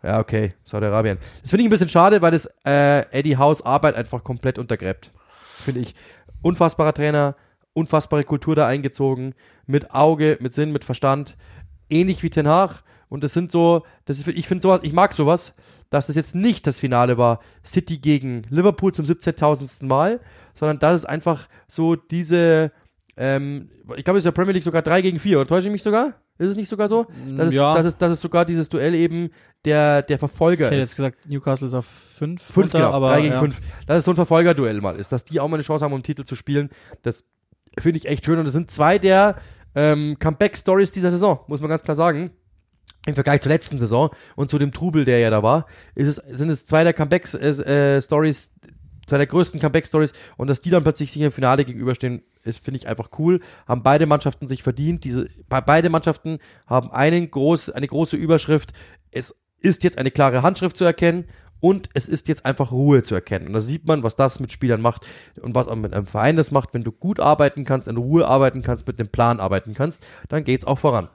ja, okay, Saudi-Arabien. Das finde ich ein bisschen schade, weil das äh, Eddie House Arbeit einfach komplett untergräbt. Finde ich. Unfassbarer Trainer, unfassbare Kultur da eingezogen, mit Auge, mit Sinn, mit Verstand, ähnlich wie Ten Hag. Und das sind so, das ist, ich finde sowas, ich mag sowas, dass das jetzt nicht das Finale war, City gegen Liverpool zum 17.000. Mal, sondern das ist einfach so diese, ähm, ich glaube, es ist ja Premier League sogar 3 gegen 4, oder täusche ich mich sogar? Ist es nicht sogar so? Das ist, Ja. das ist, das ist sogar dieses Duell eben der, der Verfolger Ich hätte ist. jetzt gesagt, Newcastle ist auf fünf, Fünf, runter, genau, aber drei gegen ja. fünf. Dass es so ein Verfolgerduell mal ist, dass die auch mal eine Chance haben, um den Titel zu spielen, das finde ich echt schön. Und das sind zwei der ähm, Comeback-Stories dieser Saison, muss man ganz klar sagen. Im Vergleich zur letzten Saison und zu dem Trubel, der ja da war, es, sind es zwei der Comeback-Stories, zwei der größten Comeback-Stories und dass die dann plötzlich sich im Finale gegenüberstehen, ist, finde ich einfach cool. Haben beide Mannschaften sich verdient. Diese, be- beide Mannschaften haben einen groß, eine große Überschrift. Es ist jetzt eine klare Handschrift zu erkennen und es ist jetzt einfach Ruhe zu erkennen. Und da sieht man, was das mit Spielern macht und was auch mit einem Verein das macht. Wenn du gut arbeiten kannst, in Ruhe arbeiten kannst, mit einem Plan arbeiten kannst, dann geht's auch voran.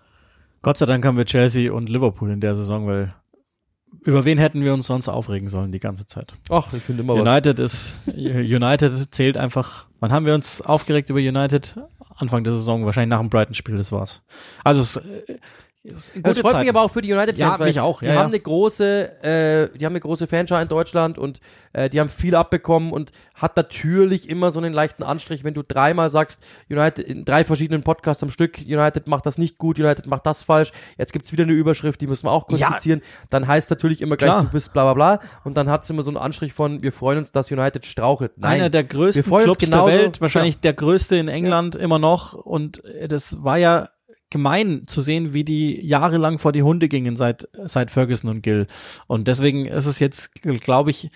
Gott sei Dank haben wir Chelsea und Liverpool in der Saison, weil über wen hätten wir uns sonst aufregen sollen die ganze Zeit? Ach, ich finde immer was. United ist, United zählt einfach. Wann haben wir uns aufgeregt über United? Anfang der Saison, wahrscheinlich nach dem Brighton-Spiel, das war's. Also es, es Das freut mich aber auch für die United-Fans, Ja, weil mich auch, die ja, haben ja. eine große, äh, die haben eine große Fanschar in Deutschland und äh, die haben viel abbekommen und hat natürlich immer so einen leichten Anstrich, wenn du dreimal sagst, United in drei verschiedenen Podcasts am Stück, United macht das nicht gut, United macht das falsch, jetzt gibt's wieder eine Überschrift, die müssen wir auch kurz Ja. zitieren, dann heißt natürlich immer gleich, Klar. du bist bla bla bla und dann hat's immer so einen Anstrich von, wir freuen uns, dass United strauchelt. Nein, einer der größten Clubs genauso- der Welt, wahrscheinlich der größte in England immer noch. Und äh, das war ja gemein zu sehen, wie die jahrelang vor die Hunde gingen seit, seit Ferguson und Gill. Und deswegen ist es jetzt, glaube ich,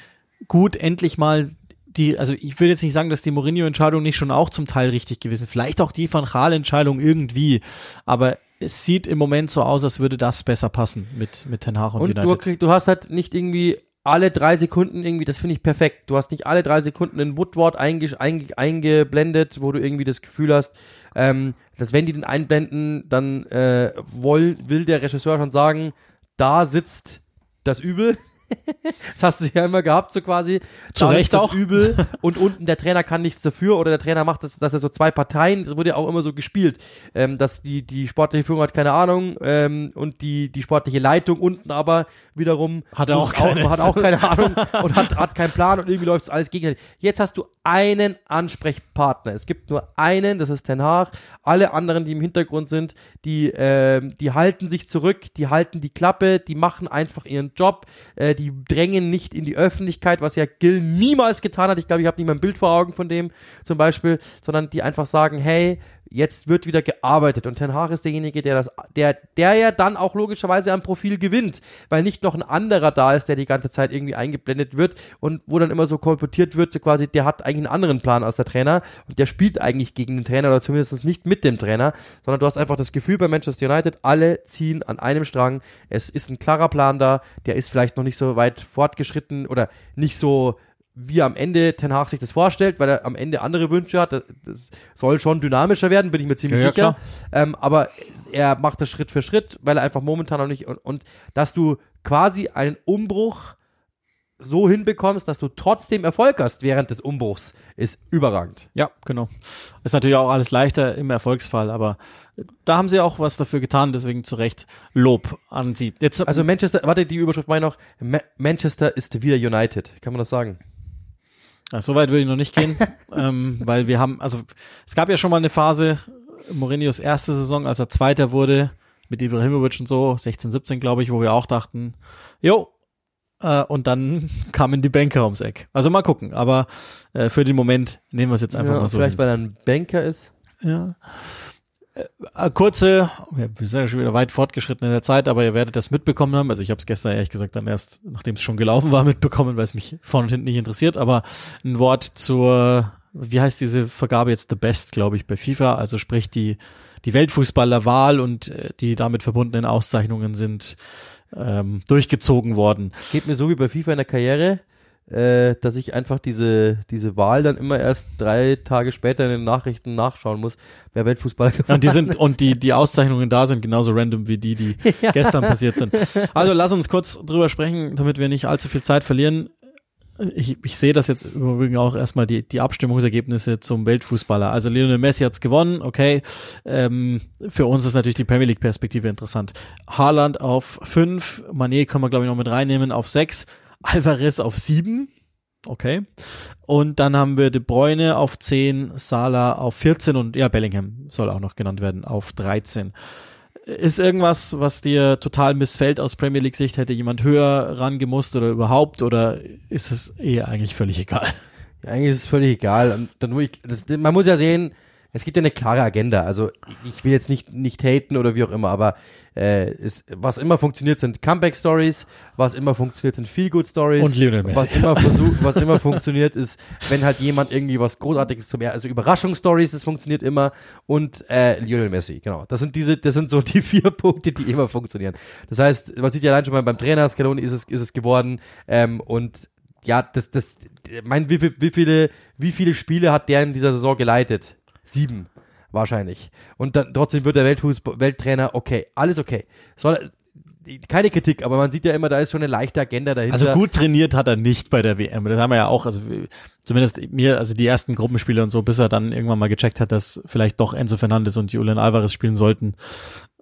gut, endlich mal die, also ich will jetzt nicht sagen, dass die Mourinho-Entscheidung nicht schon auch zum Teil richtig gewesen, vielleicht auch die Van Gaal-Entscheidung irgendwie, aber es sieht im Moment so aus, als würde das besser passen mit, mit Ten Hag und, Und du, United. krieg- du hast halt nicht irgendwie alle drei Sekunden irgendwie, das finde ich perfekt. Du hast nicht alle drei Sekunden ein Woodward einge, einge, eingeblendet, wo du irgendwie das Gefühl hast, ähm, dass wenn die den einblenden, dann äh, woll, will der Regisseur schon sagen, da sitzt das Übel. Das hast du ja immer gehabt, so quasi. Zu Da ist Recht auch. Übel und unten der Trainer kann nichts dafür oder der Trainer macht das, dass er so zwei Parteien, das wurde ja auch immer so gespielt, ähm, dass die, die sportliche Führung hat keine Ahnung ähm, und die, die sportliche Leitung unten aber wiederum Hat er auch keine. hat auch keine Ahnung und hat, hat keinen Plan und irgendwie läuft es alles gegen. Jetzt hast du einen Ansprechpartner. Es gibt nur einen, das ist Ten Hag. Alle anderen, die im Hintergrund sind, die, ähm, die halten sich zurück, die halten die Klappe, die machen einfach ihren Job, äh, die drängen nicht in die Öffentlichkeit, was ja Gil niemals getan hat. Ich glaube, ich habe nicht mal ein Bild vor Augen von dem zum Beispiel, sondern die einfach sagen, hey, jetzt wird wieder gearbeitet. Und Ten Hag ist derjenige, der das, der, der ja dann auch logischerweise am Profil gewinnt, weil nicht noch ein anderer da ist, der die ganze Zeit irgendwie eingeblendet wird und wo dann immer so kolportiert wird, so quasi, der hat eigentlich einen anderen Plan als der Trainer und der spielt eigentlich gegen den Trainer oder zumindest nicht mit dem Trainer, sondern du hast einfach das Gefühl bei Manchester United, alle ziehen an einem Strang, es ist ein klarer Plan da, der ist vielleicht noch nicht so weit fortgeschritten oder nicht so wie am Ende Ten Hag sich das vorstellt, weil er am Ende andere Wünsche hat. Das, soll schon dynamischer werden, bin ich mir ziemlich Ja, ja, sicher. Ähm, aber er macht das Schritt für Schritt, weil er einfach momentan noch nicht und, und dass du quasi einen Umbruch so hinbekommst, dass du trotzdem Erfolg hast während des Umbruchs, ist überragend. Ja, genau. Ist natürlich auch alles leichter im Erfolgsfall, aber da haben sie auch was dafür getan, deswegen zu Recht Lob an sie. Jetzt, Also Manchester, warte, die Überschrift meine ich noch, Ma Manchester ist wieder United. Kann man das sagen? Ja, so weit würde ich noch nicht gehen, ähm, weil wir haben, also es gab ja schon mal eine Phase, Mourinhos erste Saison, als er Zweiter wurde, mit Ibrahimovic und so, 16, 17 glaube ich, wo wir auch dachten, jo, äh, und dann kamen die Banker ums Eck. Also mal gucken, aber äh, für den Moment nehmen wir es jetzt einfach ja, mal so. vielleicht hin. weil er ein Banker ist. Ja. Äh, kurze, ja, wir sind ja schon wieder weit fortgeschritten in der Zeit, aber ihr werdet das mitbekommen haben. Also ich habe es gestern ehrlich gesagt dann erst, nachdem es schon gelaufen war, mitbekommen, weil es mich vorne und hinten nicht interessiert. Aber ein Wort zur, wie heißt diese Vergabe jetzt The Best, glaube ich, bei FIFA. Also sprich die die Weltfußballerwahl und äh, die damit verbundenen Auszeichnungen sind ähm, durchgezogen worden. Geht mir so wie bei FIFA in der Karriere, äh, dass ich einfach diese, diese Wahl dann immer erst drei Tage später in den Nachrichten nachschauen muss, wer Weltfußballer gewonnen Und die sind ist. und die die Auszeichnungen da sind genauso random wie die, die gestern passiert sind. Also lass uns kurz drüber sprechen, damit wir nicht allzu viel Zeit verlieren. Ich, ich sehe das jetzt im Übrigen auch erstmal die, die Abstimmungsergebnisse zum Weltfußballer. Also Lionel Messi hat's gewonnen, okay. Ähm, für uns ist natürlich die Premier League Perspektive interessant. Haaland auf fünf, Mané können wir glaube ich noch mit reinnehmen auf sechs, Alvarez auf sieben, okay. Und dann haben wir De Bruyne auf 10, Salah auf 14 und ja, Bellingham soll auch noch genannt werden auf 13. Ist irgendwas, was dir total missfällt aus Premier League Sicht? Hätte jemand höher rangemusst oder überhaupt? Oder ist es eh eigentlich völlig egal? Ja, eigentlich ist es völlig egal. Dann, das, man muss ja sehen, es gibt ja eine klare Agenda. Also ich will jetzt nicht nicht haten oder wie auch immer, aber äh, ist, was immer funktioniert sind Comeback Stories, was immer funktioniert sind Feel Good Stories Und Lionel Messi. Was immer versucht, was immer funktioniert ist, wenn halt jemand irgendwie was Großartiges zum also Überraschungsstories, das funktioniert immer und äh, Lionel Messi, genau. Das sind diese, das sind so die vier Punkte, die immer funktionieren. Das heißt, man sieht ja allein schon mal beim Trainer Scaloni ist es ist es geworden ähm, und ja, das, das, mein, wie, viel, wie viele, wie viele Spiele hat der in dieser Saison geleitet? Sieben, wahrscheinlich. Und dann trotzdem wird der Weltfußball, Welttrainer, okay, alles okay. Soll, keine Kritik, aber man sieht ja immer, da ist schon eine leichte Agenda dahinter. Also gut trainiert hat er nicht bei der WM. Das haben wir ja auch, also zumindest mir, also die ersten Gruppenspiele und so, bis er dann irgendwann mal gecheckt hat, dass vielleicht doch Enzo Fernandes und Julian Alvarez spielen sollten,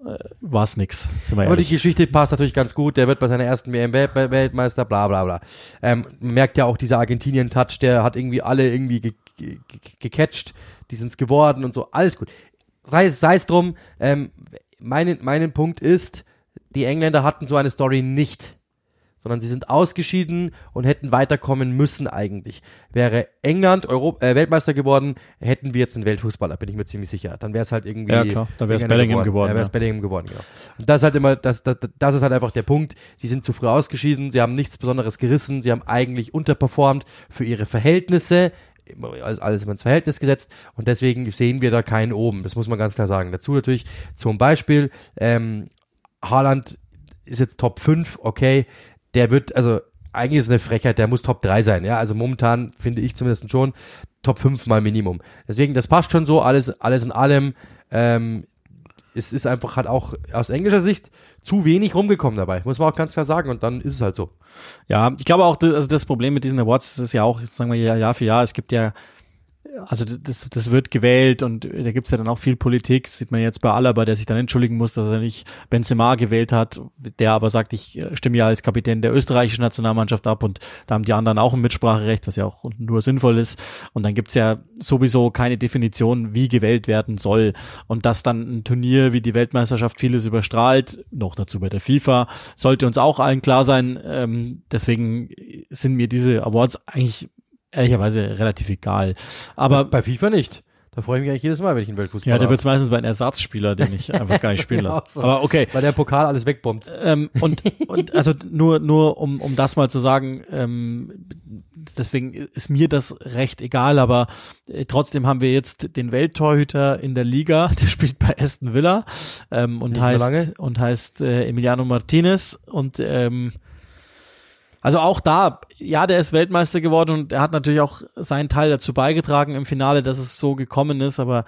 äh, war es nix. Sind wir Aber die ehrlich. Geschichte passt natürlich ganz gut. Der wird bei seiner ersten WM Welt Weltmeister, bla bla bla. Ähm, man merkt ja auch dieser Argentinien-Touch, der hat irgendwie alle irgendwie ge ge ge gecatcht. Die sind's geworden und so. Alles gut. Sei es, sei es drum. Ähm, mein, mein Punkt ist, die Engländer hatten so eine Story nicht. Sondern sie sind ausgeschieden und hätten weiterkommen müssen eigentlich. Wäre England Europ äh, Weltmeister geworden, hätten wir jetzt einen Weltfußballer, bin ich mir ziemlich sicher. Dann wäre es halt irgendwie. Ja, klar. Dann wär's Engländer Bellingham geworden, Ja, wäre es ja. Bellingham geworden, genau. Und das ist halt immer, das, das, das ist halt einfach der Punkt. Sie sind zu früh ausgeschieden, sie haben nichts Besonderes gerissen, sie haben eigentlich unterperformt für ihre Verhältnisse, alles, alles immer ins Verhältnis gesetzt und deswegen sehen wir da keinen oben. Das muss man ganz klar sagen. Dazu natürlich zum Beispiel, ähm, Haaland ist jetzt Top 5, okay, der wird, also eigentlich ist es eine Frechheit, der muss Top 3 sein, ja, also momentan finde ich zumindest schon Top 5 mal Minimum. Deswegen, das passt schon so, alles, alles in allem, ähm, es ist einfach halt auch aus englischer Sicht zu wenig rumgekommen dabei, muss man auch ganz klar sagen. Und dann ist es halt so. Ja, ich glaube auch, also das Problem mit diesen Awards ist ja auch, sagen wir ja Jahr für Jahr, es gibt ja also das, das wird gewählt und da gibt's ja dann auch viel Politik, das sieht man jetzt bei Alaba, der sich dann entschuldigen muss, dass er nicht Benzema gewählt hat, der aber sagt, ich äh, stimme ja als Kapitän der österreichischen Nationalmannschaft ab und da haben die anderen auch ein Mitspracherecht, was ja auch nur sinnvoll ist. Und dann gibt's ja sowieso keine Definition, wie gewählt werden soll. Und dass dann ein Turnier wie die Weltmeisterschaft vieles überstrahlt, noch dazu bei der FIFA, sollte uns auch allen klar sein, ähm, deswegen sind mir diese Awards eigentlich ehrlicherweise relativ egal. Aber bei, FIFA nicht. Da freue ich mich eigentlich jedes Mal, wenn ich einen Weltfußball Ja, der wird's meistens bei einem Ersatzspieler, den ich einfach gar nicht spielen lasse. So. Aber okay. Weil der Pokal alles wegbombt. Ähm, und, und also nur, nur um, um das mal zu sagen, ähm, deswegen ist mir das recht egal, aber äh, trotzdem haben wir jetzt den Welttorhüter in der Liga, der spielt bei Aston Villa ähm, und, heißt, und heißt äh, Emiliano Martinez und ähm, also auch da, ja, der ist Weltmeister geworden und er hat natürlich auch seinen Teil dazu beigetragen im Finale, dass es so gekommen ist, aber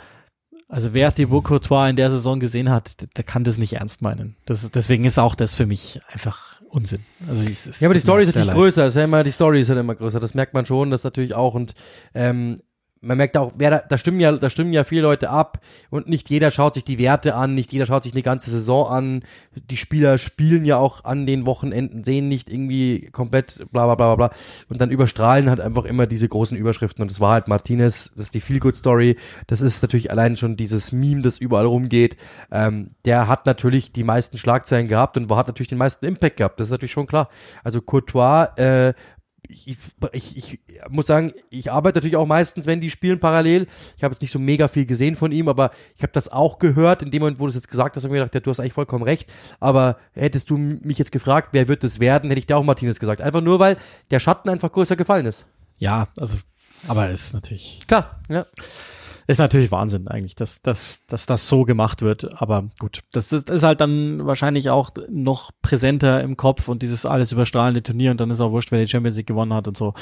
also wer Thibaut Courtois in der Saison gesehen hat, der, kann das nicht ernst meinen. Das, deswegen ist auch das für mich einfach Unsinn. Also es, es ja, aber die Story ist natürlich größer. Das ist ja immer, die Story ist halt immer größer. Das merkt man schon, das natürlich auch. Und ähm, man merkt auch, wer da, da stimmen ja, da stimmen ja viele Leute ab und nicht jeder schaut sich die Werte an, nicht jeder schaut sich eine ganze Saison an. Die Spieler spielen ja auch an den Wochenenden, sehen nicht irgendwie komplett bla bla bla bla und dann überstrahlen halt einfach immer diese großen Überschriften und das war halt Martinez, das ist die Feel Good Story, das ist natürlich allein schon dieses Meme, das überall rumgeht. Ähm, der hat natürlich die meisten Schlagzeilen gehabt und hat natürlich den meisten Impact gehabt, das ist natürlich schon klar. Also Courtois äh, ich, ich, ich muss sagen, ich arbeite natürlich auch meistens, wenn die spielen parallel. Ich habe jetzt nicht so mega viel gesehen von ihm, aber ich habe das auch gehört. In dem Moment, wo du es jetzt gesagt hast, habe ich mir gedacht, ja, du hast eigentlich vollkommen recht. Aber hättest du mich jetzt gefragt, wer wird es werden, hätte ich dir auch Martinez gesagt. Einfach nur, weil der Schatten einfach größer gefallen ist. Ja, also, aber es ist natürlich. Klar, ja ist natürlich Wahnsinn eigentlich, dass, dass, dass das so gemacht wird. Aber gut, das ist, ist halt dann wahrscheinlich auch noch präsenter im Kopf und dieses alles überstrahlende Turnier und dann ist auch wurscht, wer die Champions League gewonnen hat und so.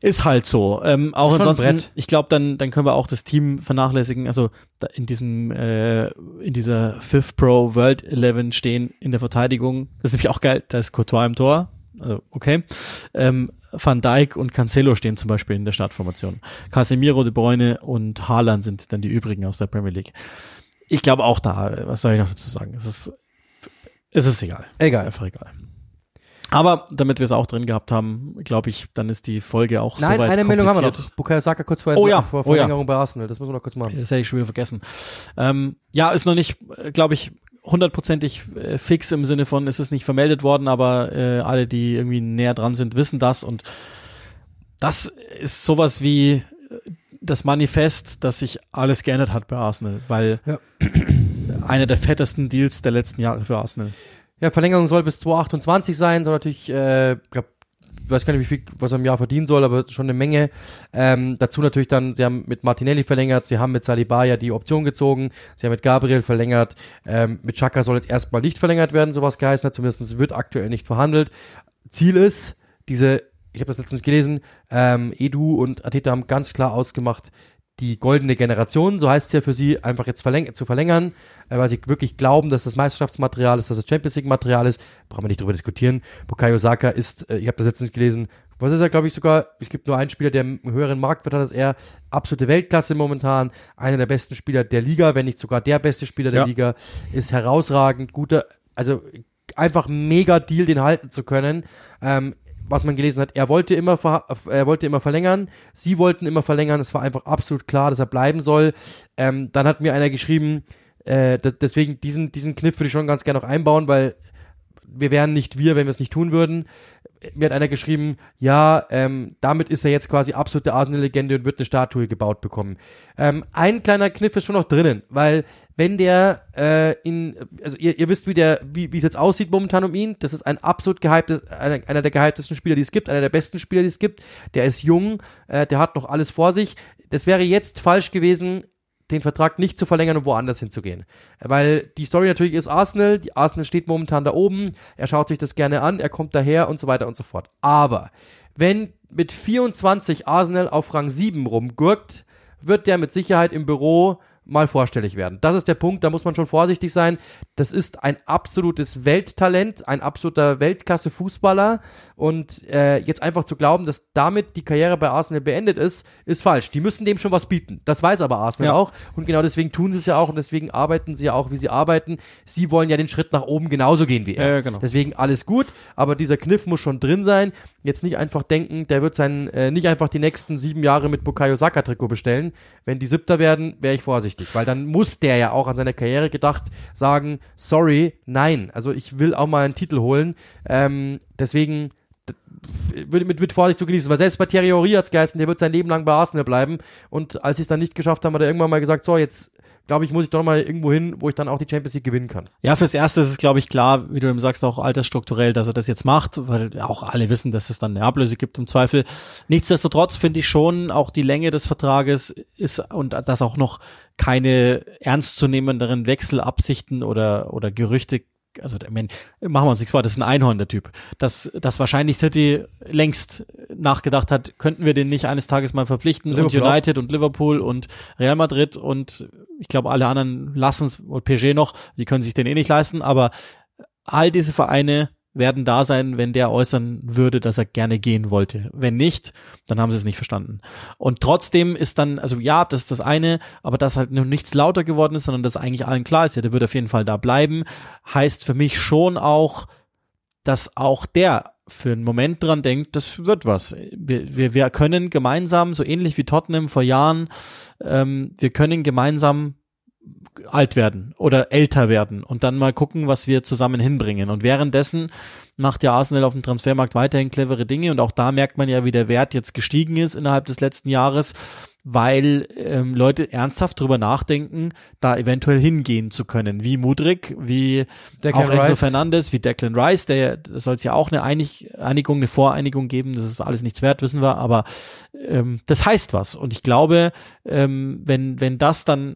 Ist halt so. Ähm, auch ansonsten, ich glaube, dann, dann können wir auch das Team vernachlässigen. Also in diesem, äh, in dieser Fifth Pro World 11 stehen in der Verteidigung. Das ist nämlich auch geil. Da ist Courtois im Tor, okay. Ähm, Van Dijk und Cancelo stehen zum Beispiel in der Startformation. Casemiro, De Bruyne und Haaland sind dann die übrigen aus der Premier League. Ich glaube auch da, was soll ich noch dazu sagen? Es ist, es ist egal. Egal. Ist einfach egal. Aber damit wir es auch drin gehabt haben, glaube ich, dann ist die Folge auch Nein, soweit eine Meldung haben wir noch. Bukayo Saka kurz vorher oh ja, vor Verlängerung oh ja. bei Arsenal. Das müssen wir noch kurz machen. Das hätte ich schon wieder vergessen. Ähm, ja, ist noch nicht, glaube ich, hundertprozentig äh, fix im Sinne von, es ist nicht vermeldet worden, aber äh, alle, die irgendwie näher dran sind, wissen das und das ist sowas wie äh, das Manifest, dass sich alles geändert hat bei Arsenal, weil ja. einer der fettesten Deals der letzten Jahre für Arsenal. Ja, Verlängerung soll bis 2028 sein, soll natürlich, äh, glaub, ich weiß gar nicht, wie viel, was er im Jahr verdienen soll, aber schon eine Menge. Ähm, dazu natürlich dann, sie haben mit Martinelli verlängert, sie haben mit Saliba ja die Option gezogen, sie haben mit Gabriel verlängert, ähm, mit Chaka soll jetzt erstmal nicht verlängert werden, sowas geheißen hat, zumindest wird aktuell nicht verhandelt. Ziel ist, diese, ich habe das letztens gelesen, ähm, Edu und Ateta haben ganz klar ausgemacht, die goldene Generation, so heißt es ja für sie, einfach jetzt verläng zu verlängern, äh, weil sie wirklich glauben, dass das Meisterschaftsmaterial ist, dass das Champions League Material ist. Brauchen wir nicht drüber diskutieren. Bukayo Saka ist, äh, ich habe das letztens gelesen, was ist er, glaube ich, sogar, es gibt nur einen Spieler, der einen höheren Marktwert hat als er, absolute Weltklasse momentan, einer der besten Spieler der Liga, wenn nicht sogar der beste Spieler der ja. Liga, ist herausragend, guter, also einfach mega Deal, den halten zu können. Ähm, was man gelesen hat, er wollte immer, er wollte immer verlängern, sie wollten immer verlängern, es war einfach absolut klar, dass er bleiben soll. Ähm, dann hat mir einer geschrieben, äh, deswegen diesen, diesen Kniff würde ich schon ganz gerne noch einbauen, weil wir wären nicht wir, wenn wir es nicht tun würden. Mir hat einer geschrieben, ja, ähm, damit ist er jetzt quasi absolute Arsenal-Legende und wird eine Statue gebaut bekommen. Ähm, ein kleiner Kniff ist schon noch drinnen, weil wenn der äh, in, also ihr, ihr wisst, wie der, wie es jetzt aussieht momentan um ihn. Das ist ein absolut gehyptes, einer, einer der gehyptesten Spieler, die es gibt, einer der besten Spieler, die es gibt. Der ist jung, äh, der hat noch alles vor sich. Das wäre jetzt falsch gewesen, den Vertrag nicht zu verlängern und woanders hinzugehen. Weil die Story natürlich ist Arsenal, die Arsenal steht momentan da oben, er schaut sich das gerne an, er kommt daher und so weiter und so fort. Aber wenn mit 24 Arsenal auf Rang 7 rumgurkt, wird der mit Sicherheit im Büro mal vorstellig werden. Das ist der Punkt, da muss man schon vorsichtig sein. Das ist ein absolutes Welttalent, ein absoluter Weltklasse-Fußballer und äh, jetzt einfach zu glauben, dass damit die Karriere bei Arsenal beendet ist, ist falsch. Die müssen dem schon was bieten. Das weiß aber Arsenal Ja. auch und genau deswegen tun sie es ja auch und deswegen arbeiten sie ja auch, wie sie arbeiten. Sie wollen ja den Schritt nach oben genauso gehen wie er. Ja, genau. Deswegen alles gut, aber dieser Kniff muss schon drin sein. Jetzt nicht einfach denken, der wird sein, äh, nicht einfach die nächsten sieben Jahre mit Bukayo Saka Trikot bestellen. Wenn die Siebter werden, wäre ich vorsichtig, weil dann muss der ja auch an seine Karriere gedacht sagen, sorry, nein, also ich will auch mal einen Titel holen. Ähm, deswegen würde mit, mit Vorsicht zu genießen, weil selbst bei Thierry Henry hat's geheißen, der wird sein Leben lang bei Arsenal bleiben und als sie es dann nicht geschafft haben, hat er irgendwann mal gesagt, so jetzt glaube ich, muss ich doch mal irgendwo hin, wo ich dann auch die Champions League gewinnen kann. Ja, fürs Erste ist es, glaube ich, klar, wie du eben sagst, auch altersstrukturell, dass er das jetzt macht, weil auch alle wissen, dass es dann eine Ablöse gibt im Zweifel. Nichtsdestotrotz finde ich schon, auch die Länge des Vertrages ist und dass auch noch keine ernstzunehmenderen Wechselabsichten oder, oder Gerüchte also ich mein, machen wir uns nichts vor, das ist ein Einhorn, der Typ. Dass, dass wahrscheinlich City längst nachgedacht hat, könnten wir den nicht eines Tages mal verpflichten Liverpool und United und Liverpool und Real Madrid und ich glaube alle anderen lassen es und PSG noch, die können sich den eh nicht leisten, aber all diese Vereine werden da sein, wenn der äußern würde, dass er gerne gehen wollte. Wenn nicht, dann haben sie es nicht verstanden. Und trotzdem ist dann, also ja, das ist das eine, aber dass halt noch nichts lauter geworden ist, sondern dass eigentlich allen klar ist, ja, der wird auf jeden Fall da bleiben, heißt für mich schon auch, dass auch der für einen Moment dran denkt, das wird was. Wir, wir, wir können gemeinsam, so ähnlich wie Tottenham vor Jahren, ähm, wir können gemeinsam alt werden oder älter werden und dann mal gucken, was wir zusammen hinbringen. Und währenddessen macht ja Arsenal auf dem Transfermarkt weiterhin clevere Dinge und auch da merkt man ja, wie der Wert jetzt gestiegen ist innerhalb des letzten Jahres, weil ähm, Leute ernsthaft drüber nachdenken, da eventuell hingehen zu können, wie Mudrik, wie Declan auch Enzo Rice. Fernandes, wie Declan Rice, der soll es ja auch eine Einig Einigung, eine Voreinigung geben, das ist alles nichts wert, wissen wir, aber ähm, das heißt was und ich glaube, ähm, wenn wenn das dann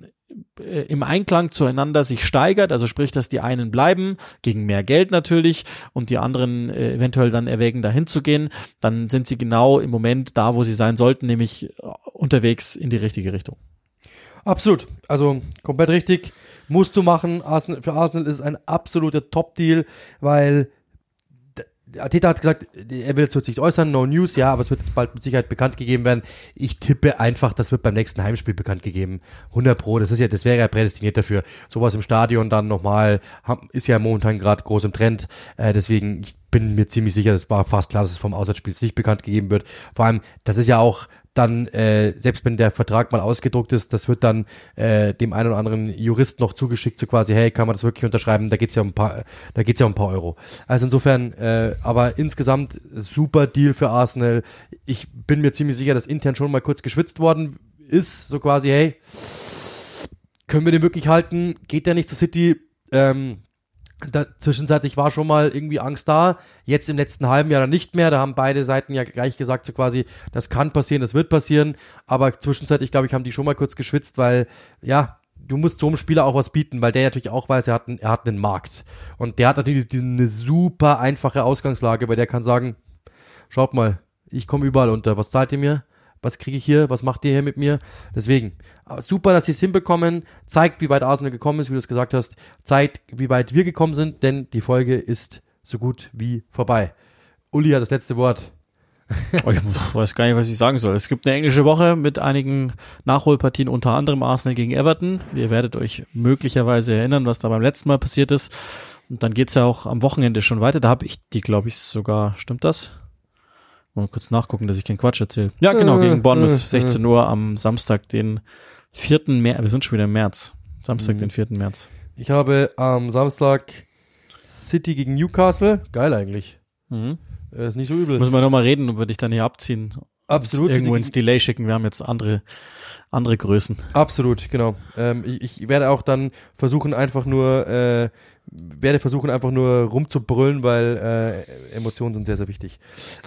äh, im Einklang zueinander sich steigert, also sprich, dass die einen bleiben, gegen mehr Geld natürlich, und die anderen äh, eventuell dann erwägen, dahin zu gehen, dann sind sie genau im Moment da, wo sie sein sollten, nämlich äh, unterwegs in die richtige Richtung. Absolut. Also komplett richtig. Musst du machen. Arsenal, für Arsenal ist es ein absoluter Top-Deal, weil Arteta hat gesagt, er will zu sich äußern, no news, ja, aber es wird jetzt bald mit Sicherheit bekannt gegeben werden. Ich tippe einfach, das wird beim nächsten Heimspiel bekannt gegeben. 100 pro, das ist ja, das wäre ja prädestiniert dafür. Sowas im Stadion dann nochmal, ist ja momentan gerade groß im Trend, äh, deswegen, ich bin mir ziemlich sicher, das war fast klar, dass es vom Auswärtsspiel nicht bekannt gegeben wird. Vor allem, das ist ja auch dann, äh, selbst wenn der Vertrag mal ausgedruckt ist, das wird dann äh, dem einen oder anderen Jurist noch zugeschickt, so quasi, hey, kann man das wirklich unterschreiben? Da geht's ja um ein paar, da geht's ja um ein paar Euro. Also insofern, äh, aber insgesamt super Deal für Arsenal. Ich bin mir ziemlich sicher, dass intern schon mal kurz geschwitzt worden ist, so quasi, hey, können wir den wirklich halten? Geht der nicht zur City? Ähm, da, zwischenzeitlich war schon mal irgendwie Angst da. Jetzt im letzten halben Jahr dann nicht mehr. Da haben beide Seiten ja gleich gesagt, so quasi, das kann passieren, das wird passieren. Aber zwischenzeitlich, glaube ich, haben die schon mal kurz geschwitzt, weil, ja, du musst so einem Spieler auch was bieten, weil der natürlich auch weiß, er hat, einen, er hat einen Markt. Und der hat natürlich eine super einfache Ausgangslage, weil der kann sagen, schaut mal, ich komme überall unter. Was zahlt ihr mir? Was kriege ich hier? Was macht ihr hier mit mir? Deswegen, super, dass sie es hinbekommen. Zeigt, wie weit Arsenal gekommen ist, wie du es gesagt hast. Zeigt, wie weit wir gekommen sind, denn die Folge ist so gut wie vorbei. Uli hat das letzte Wort. Oh, ich weiß gar nicht, was ich sagen soll. Es gibt eine englische Woche mit einigen Nachholpartien, unter anderem Arsenal gegen Everton. Ihr werdet euch möglicherweise erinnern, was da beim letzten Mal passiert ist. Und dann geht's ja auch am Wochenende schon weiter. Da habe ich die, glaube ich, sogar, stimmt das? Mal kurz nachgucken, dass ich keinen Quatsch erzähle. Ja, genau, gegen Bournemouth, 16 Uhr am Samstag, den 4. März. Wir sind schon wieder im März. Samstag, Mhm. den 4. März. Ich habe am Samstag City gegen Newcastle. Geil eigentlich. Mhm. Äh, Ist nicht so übel. Müssen wir nochmal reden, ob wir dich dann hier abziehen. Absolut. Irgendwo ins Delay schicken. Wir haben jetzt andere, andere Größen. Absolut, genau. Ähm, ich, ich werde auch dann versuchen, einfach nur, äh, werde versuchen, einfach nur rumzubrüllen, weil äh, Emotionen sind sehr, sehr wichtig.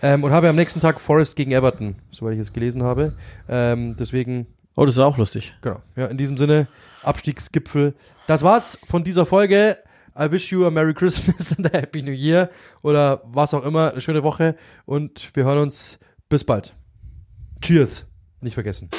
Ähm, und habe am nächsten Tag Forest gegen Everton, soweit ich es gelesen habe. Ähm, deswegen, Oh, das ist auch lustig. genau. Ja, in diesem Sinne, Abstiegsgipfel. Das war's von dieser Folge. I wish you a Merry Christmas and a Happy New Year oder was auch immer. Eine schöne Woche und wir hören uns bis bald. Cheers. Nicht vergessen.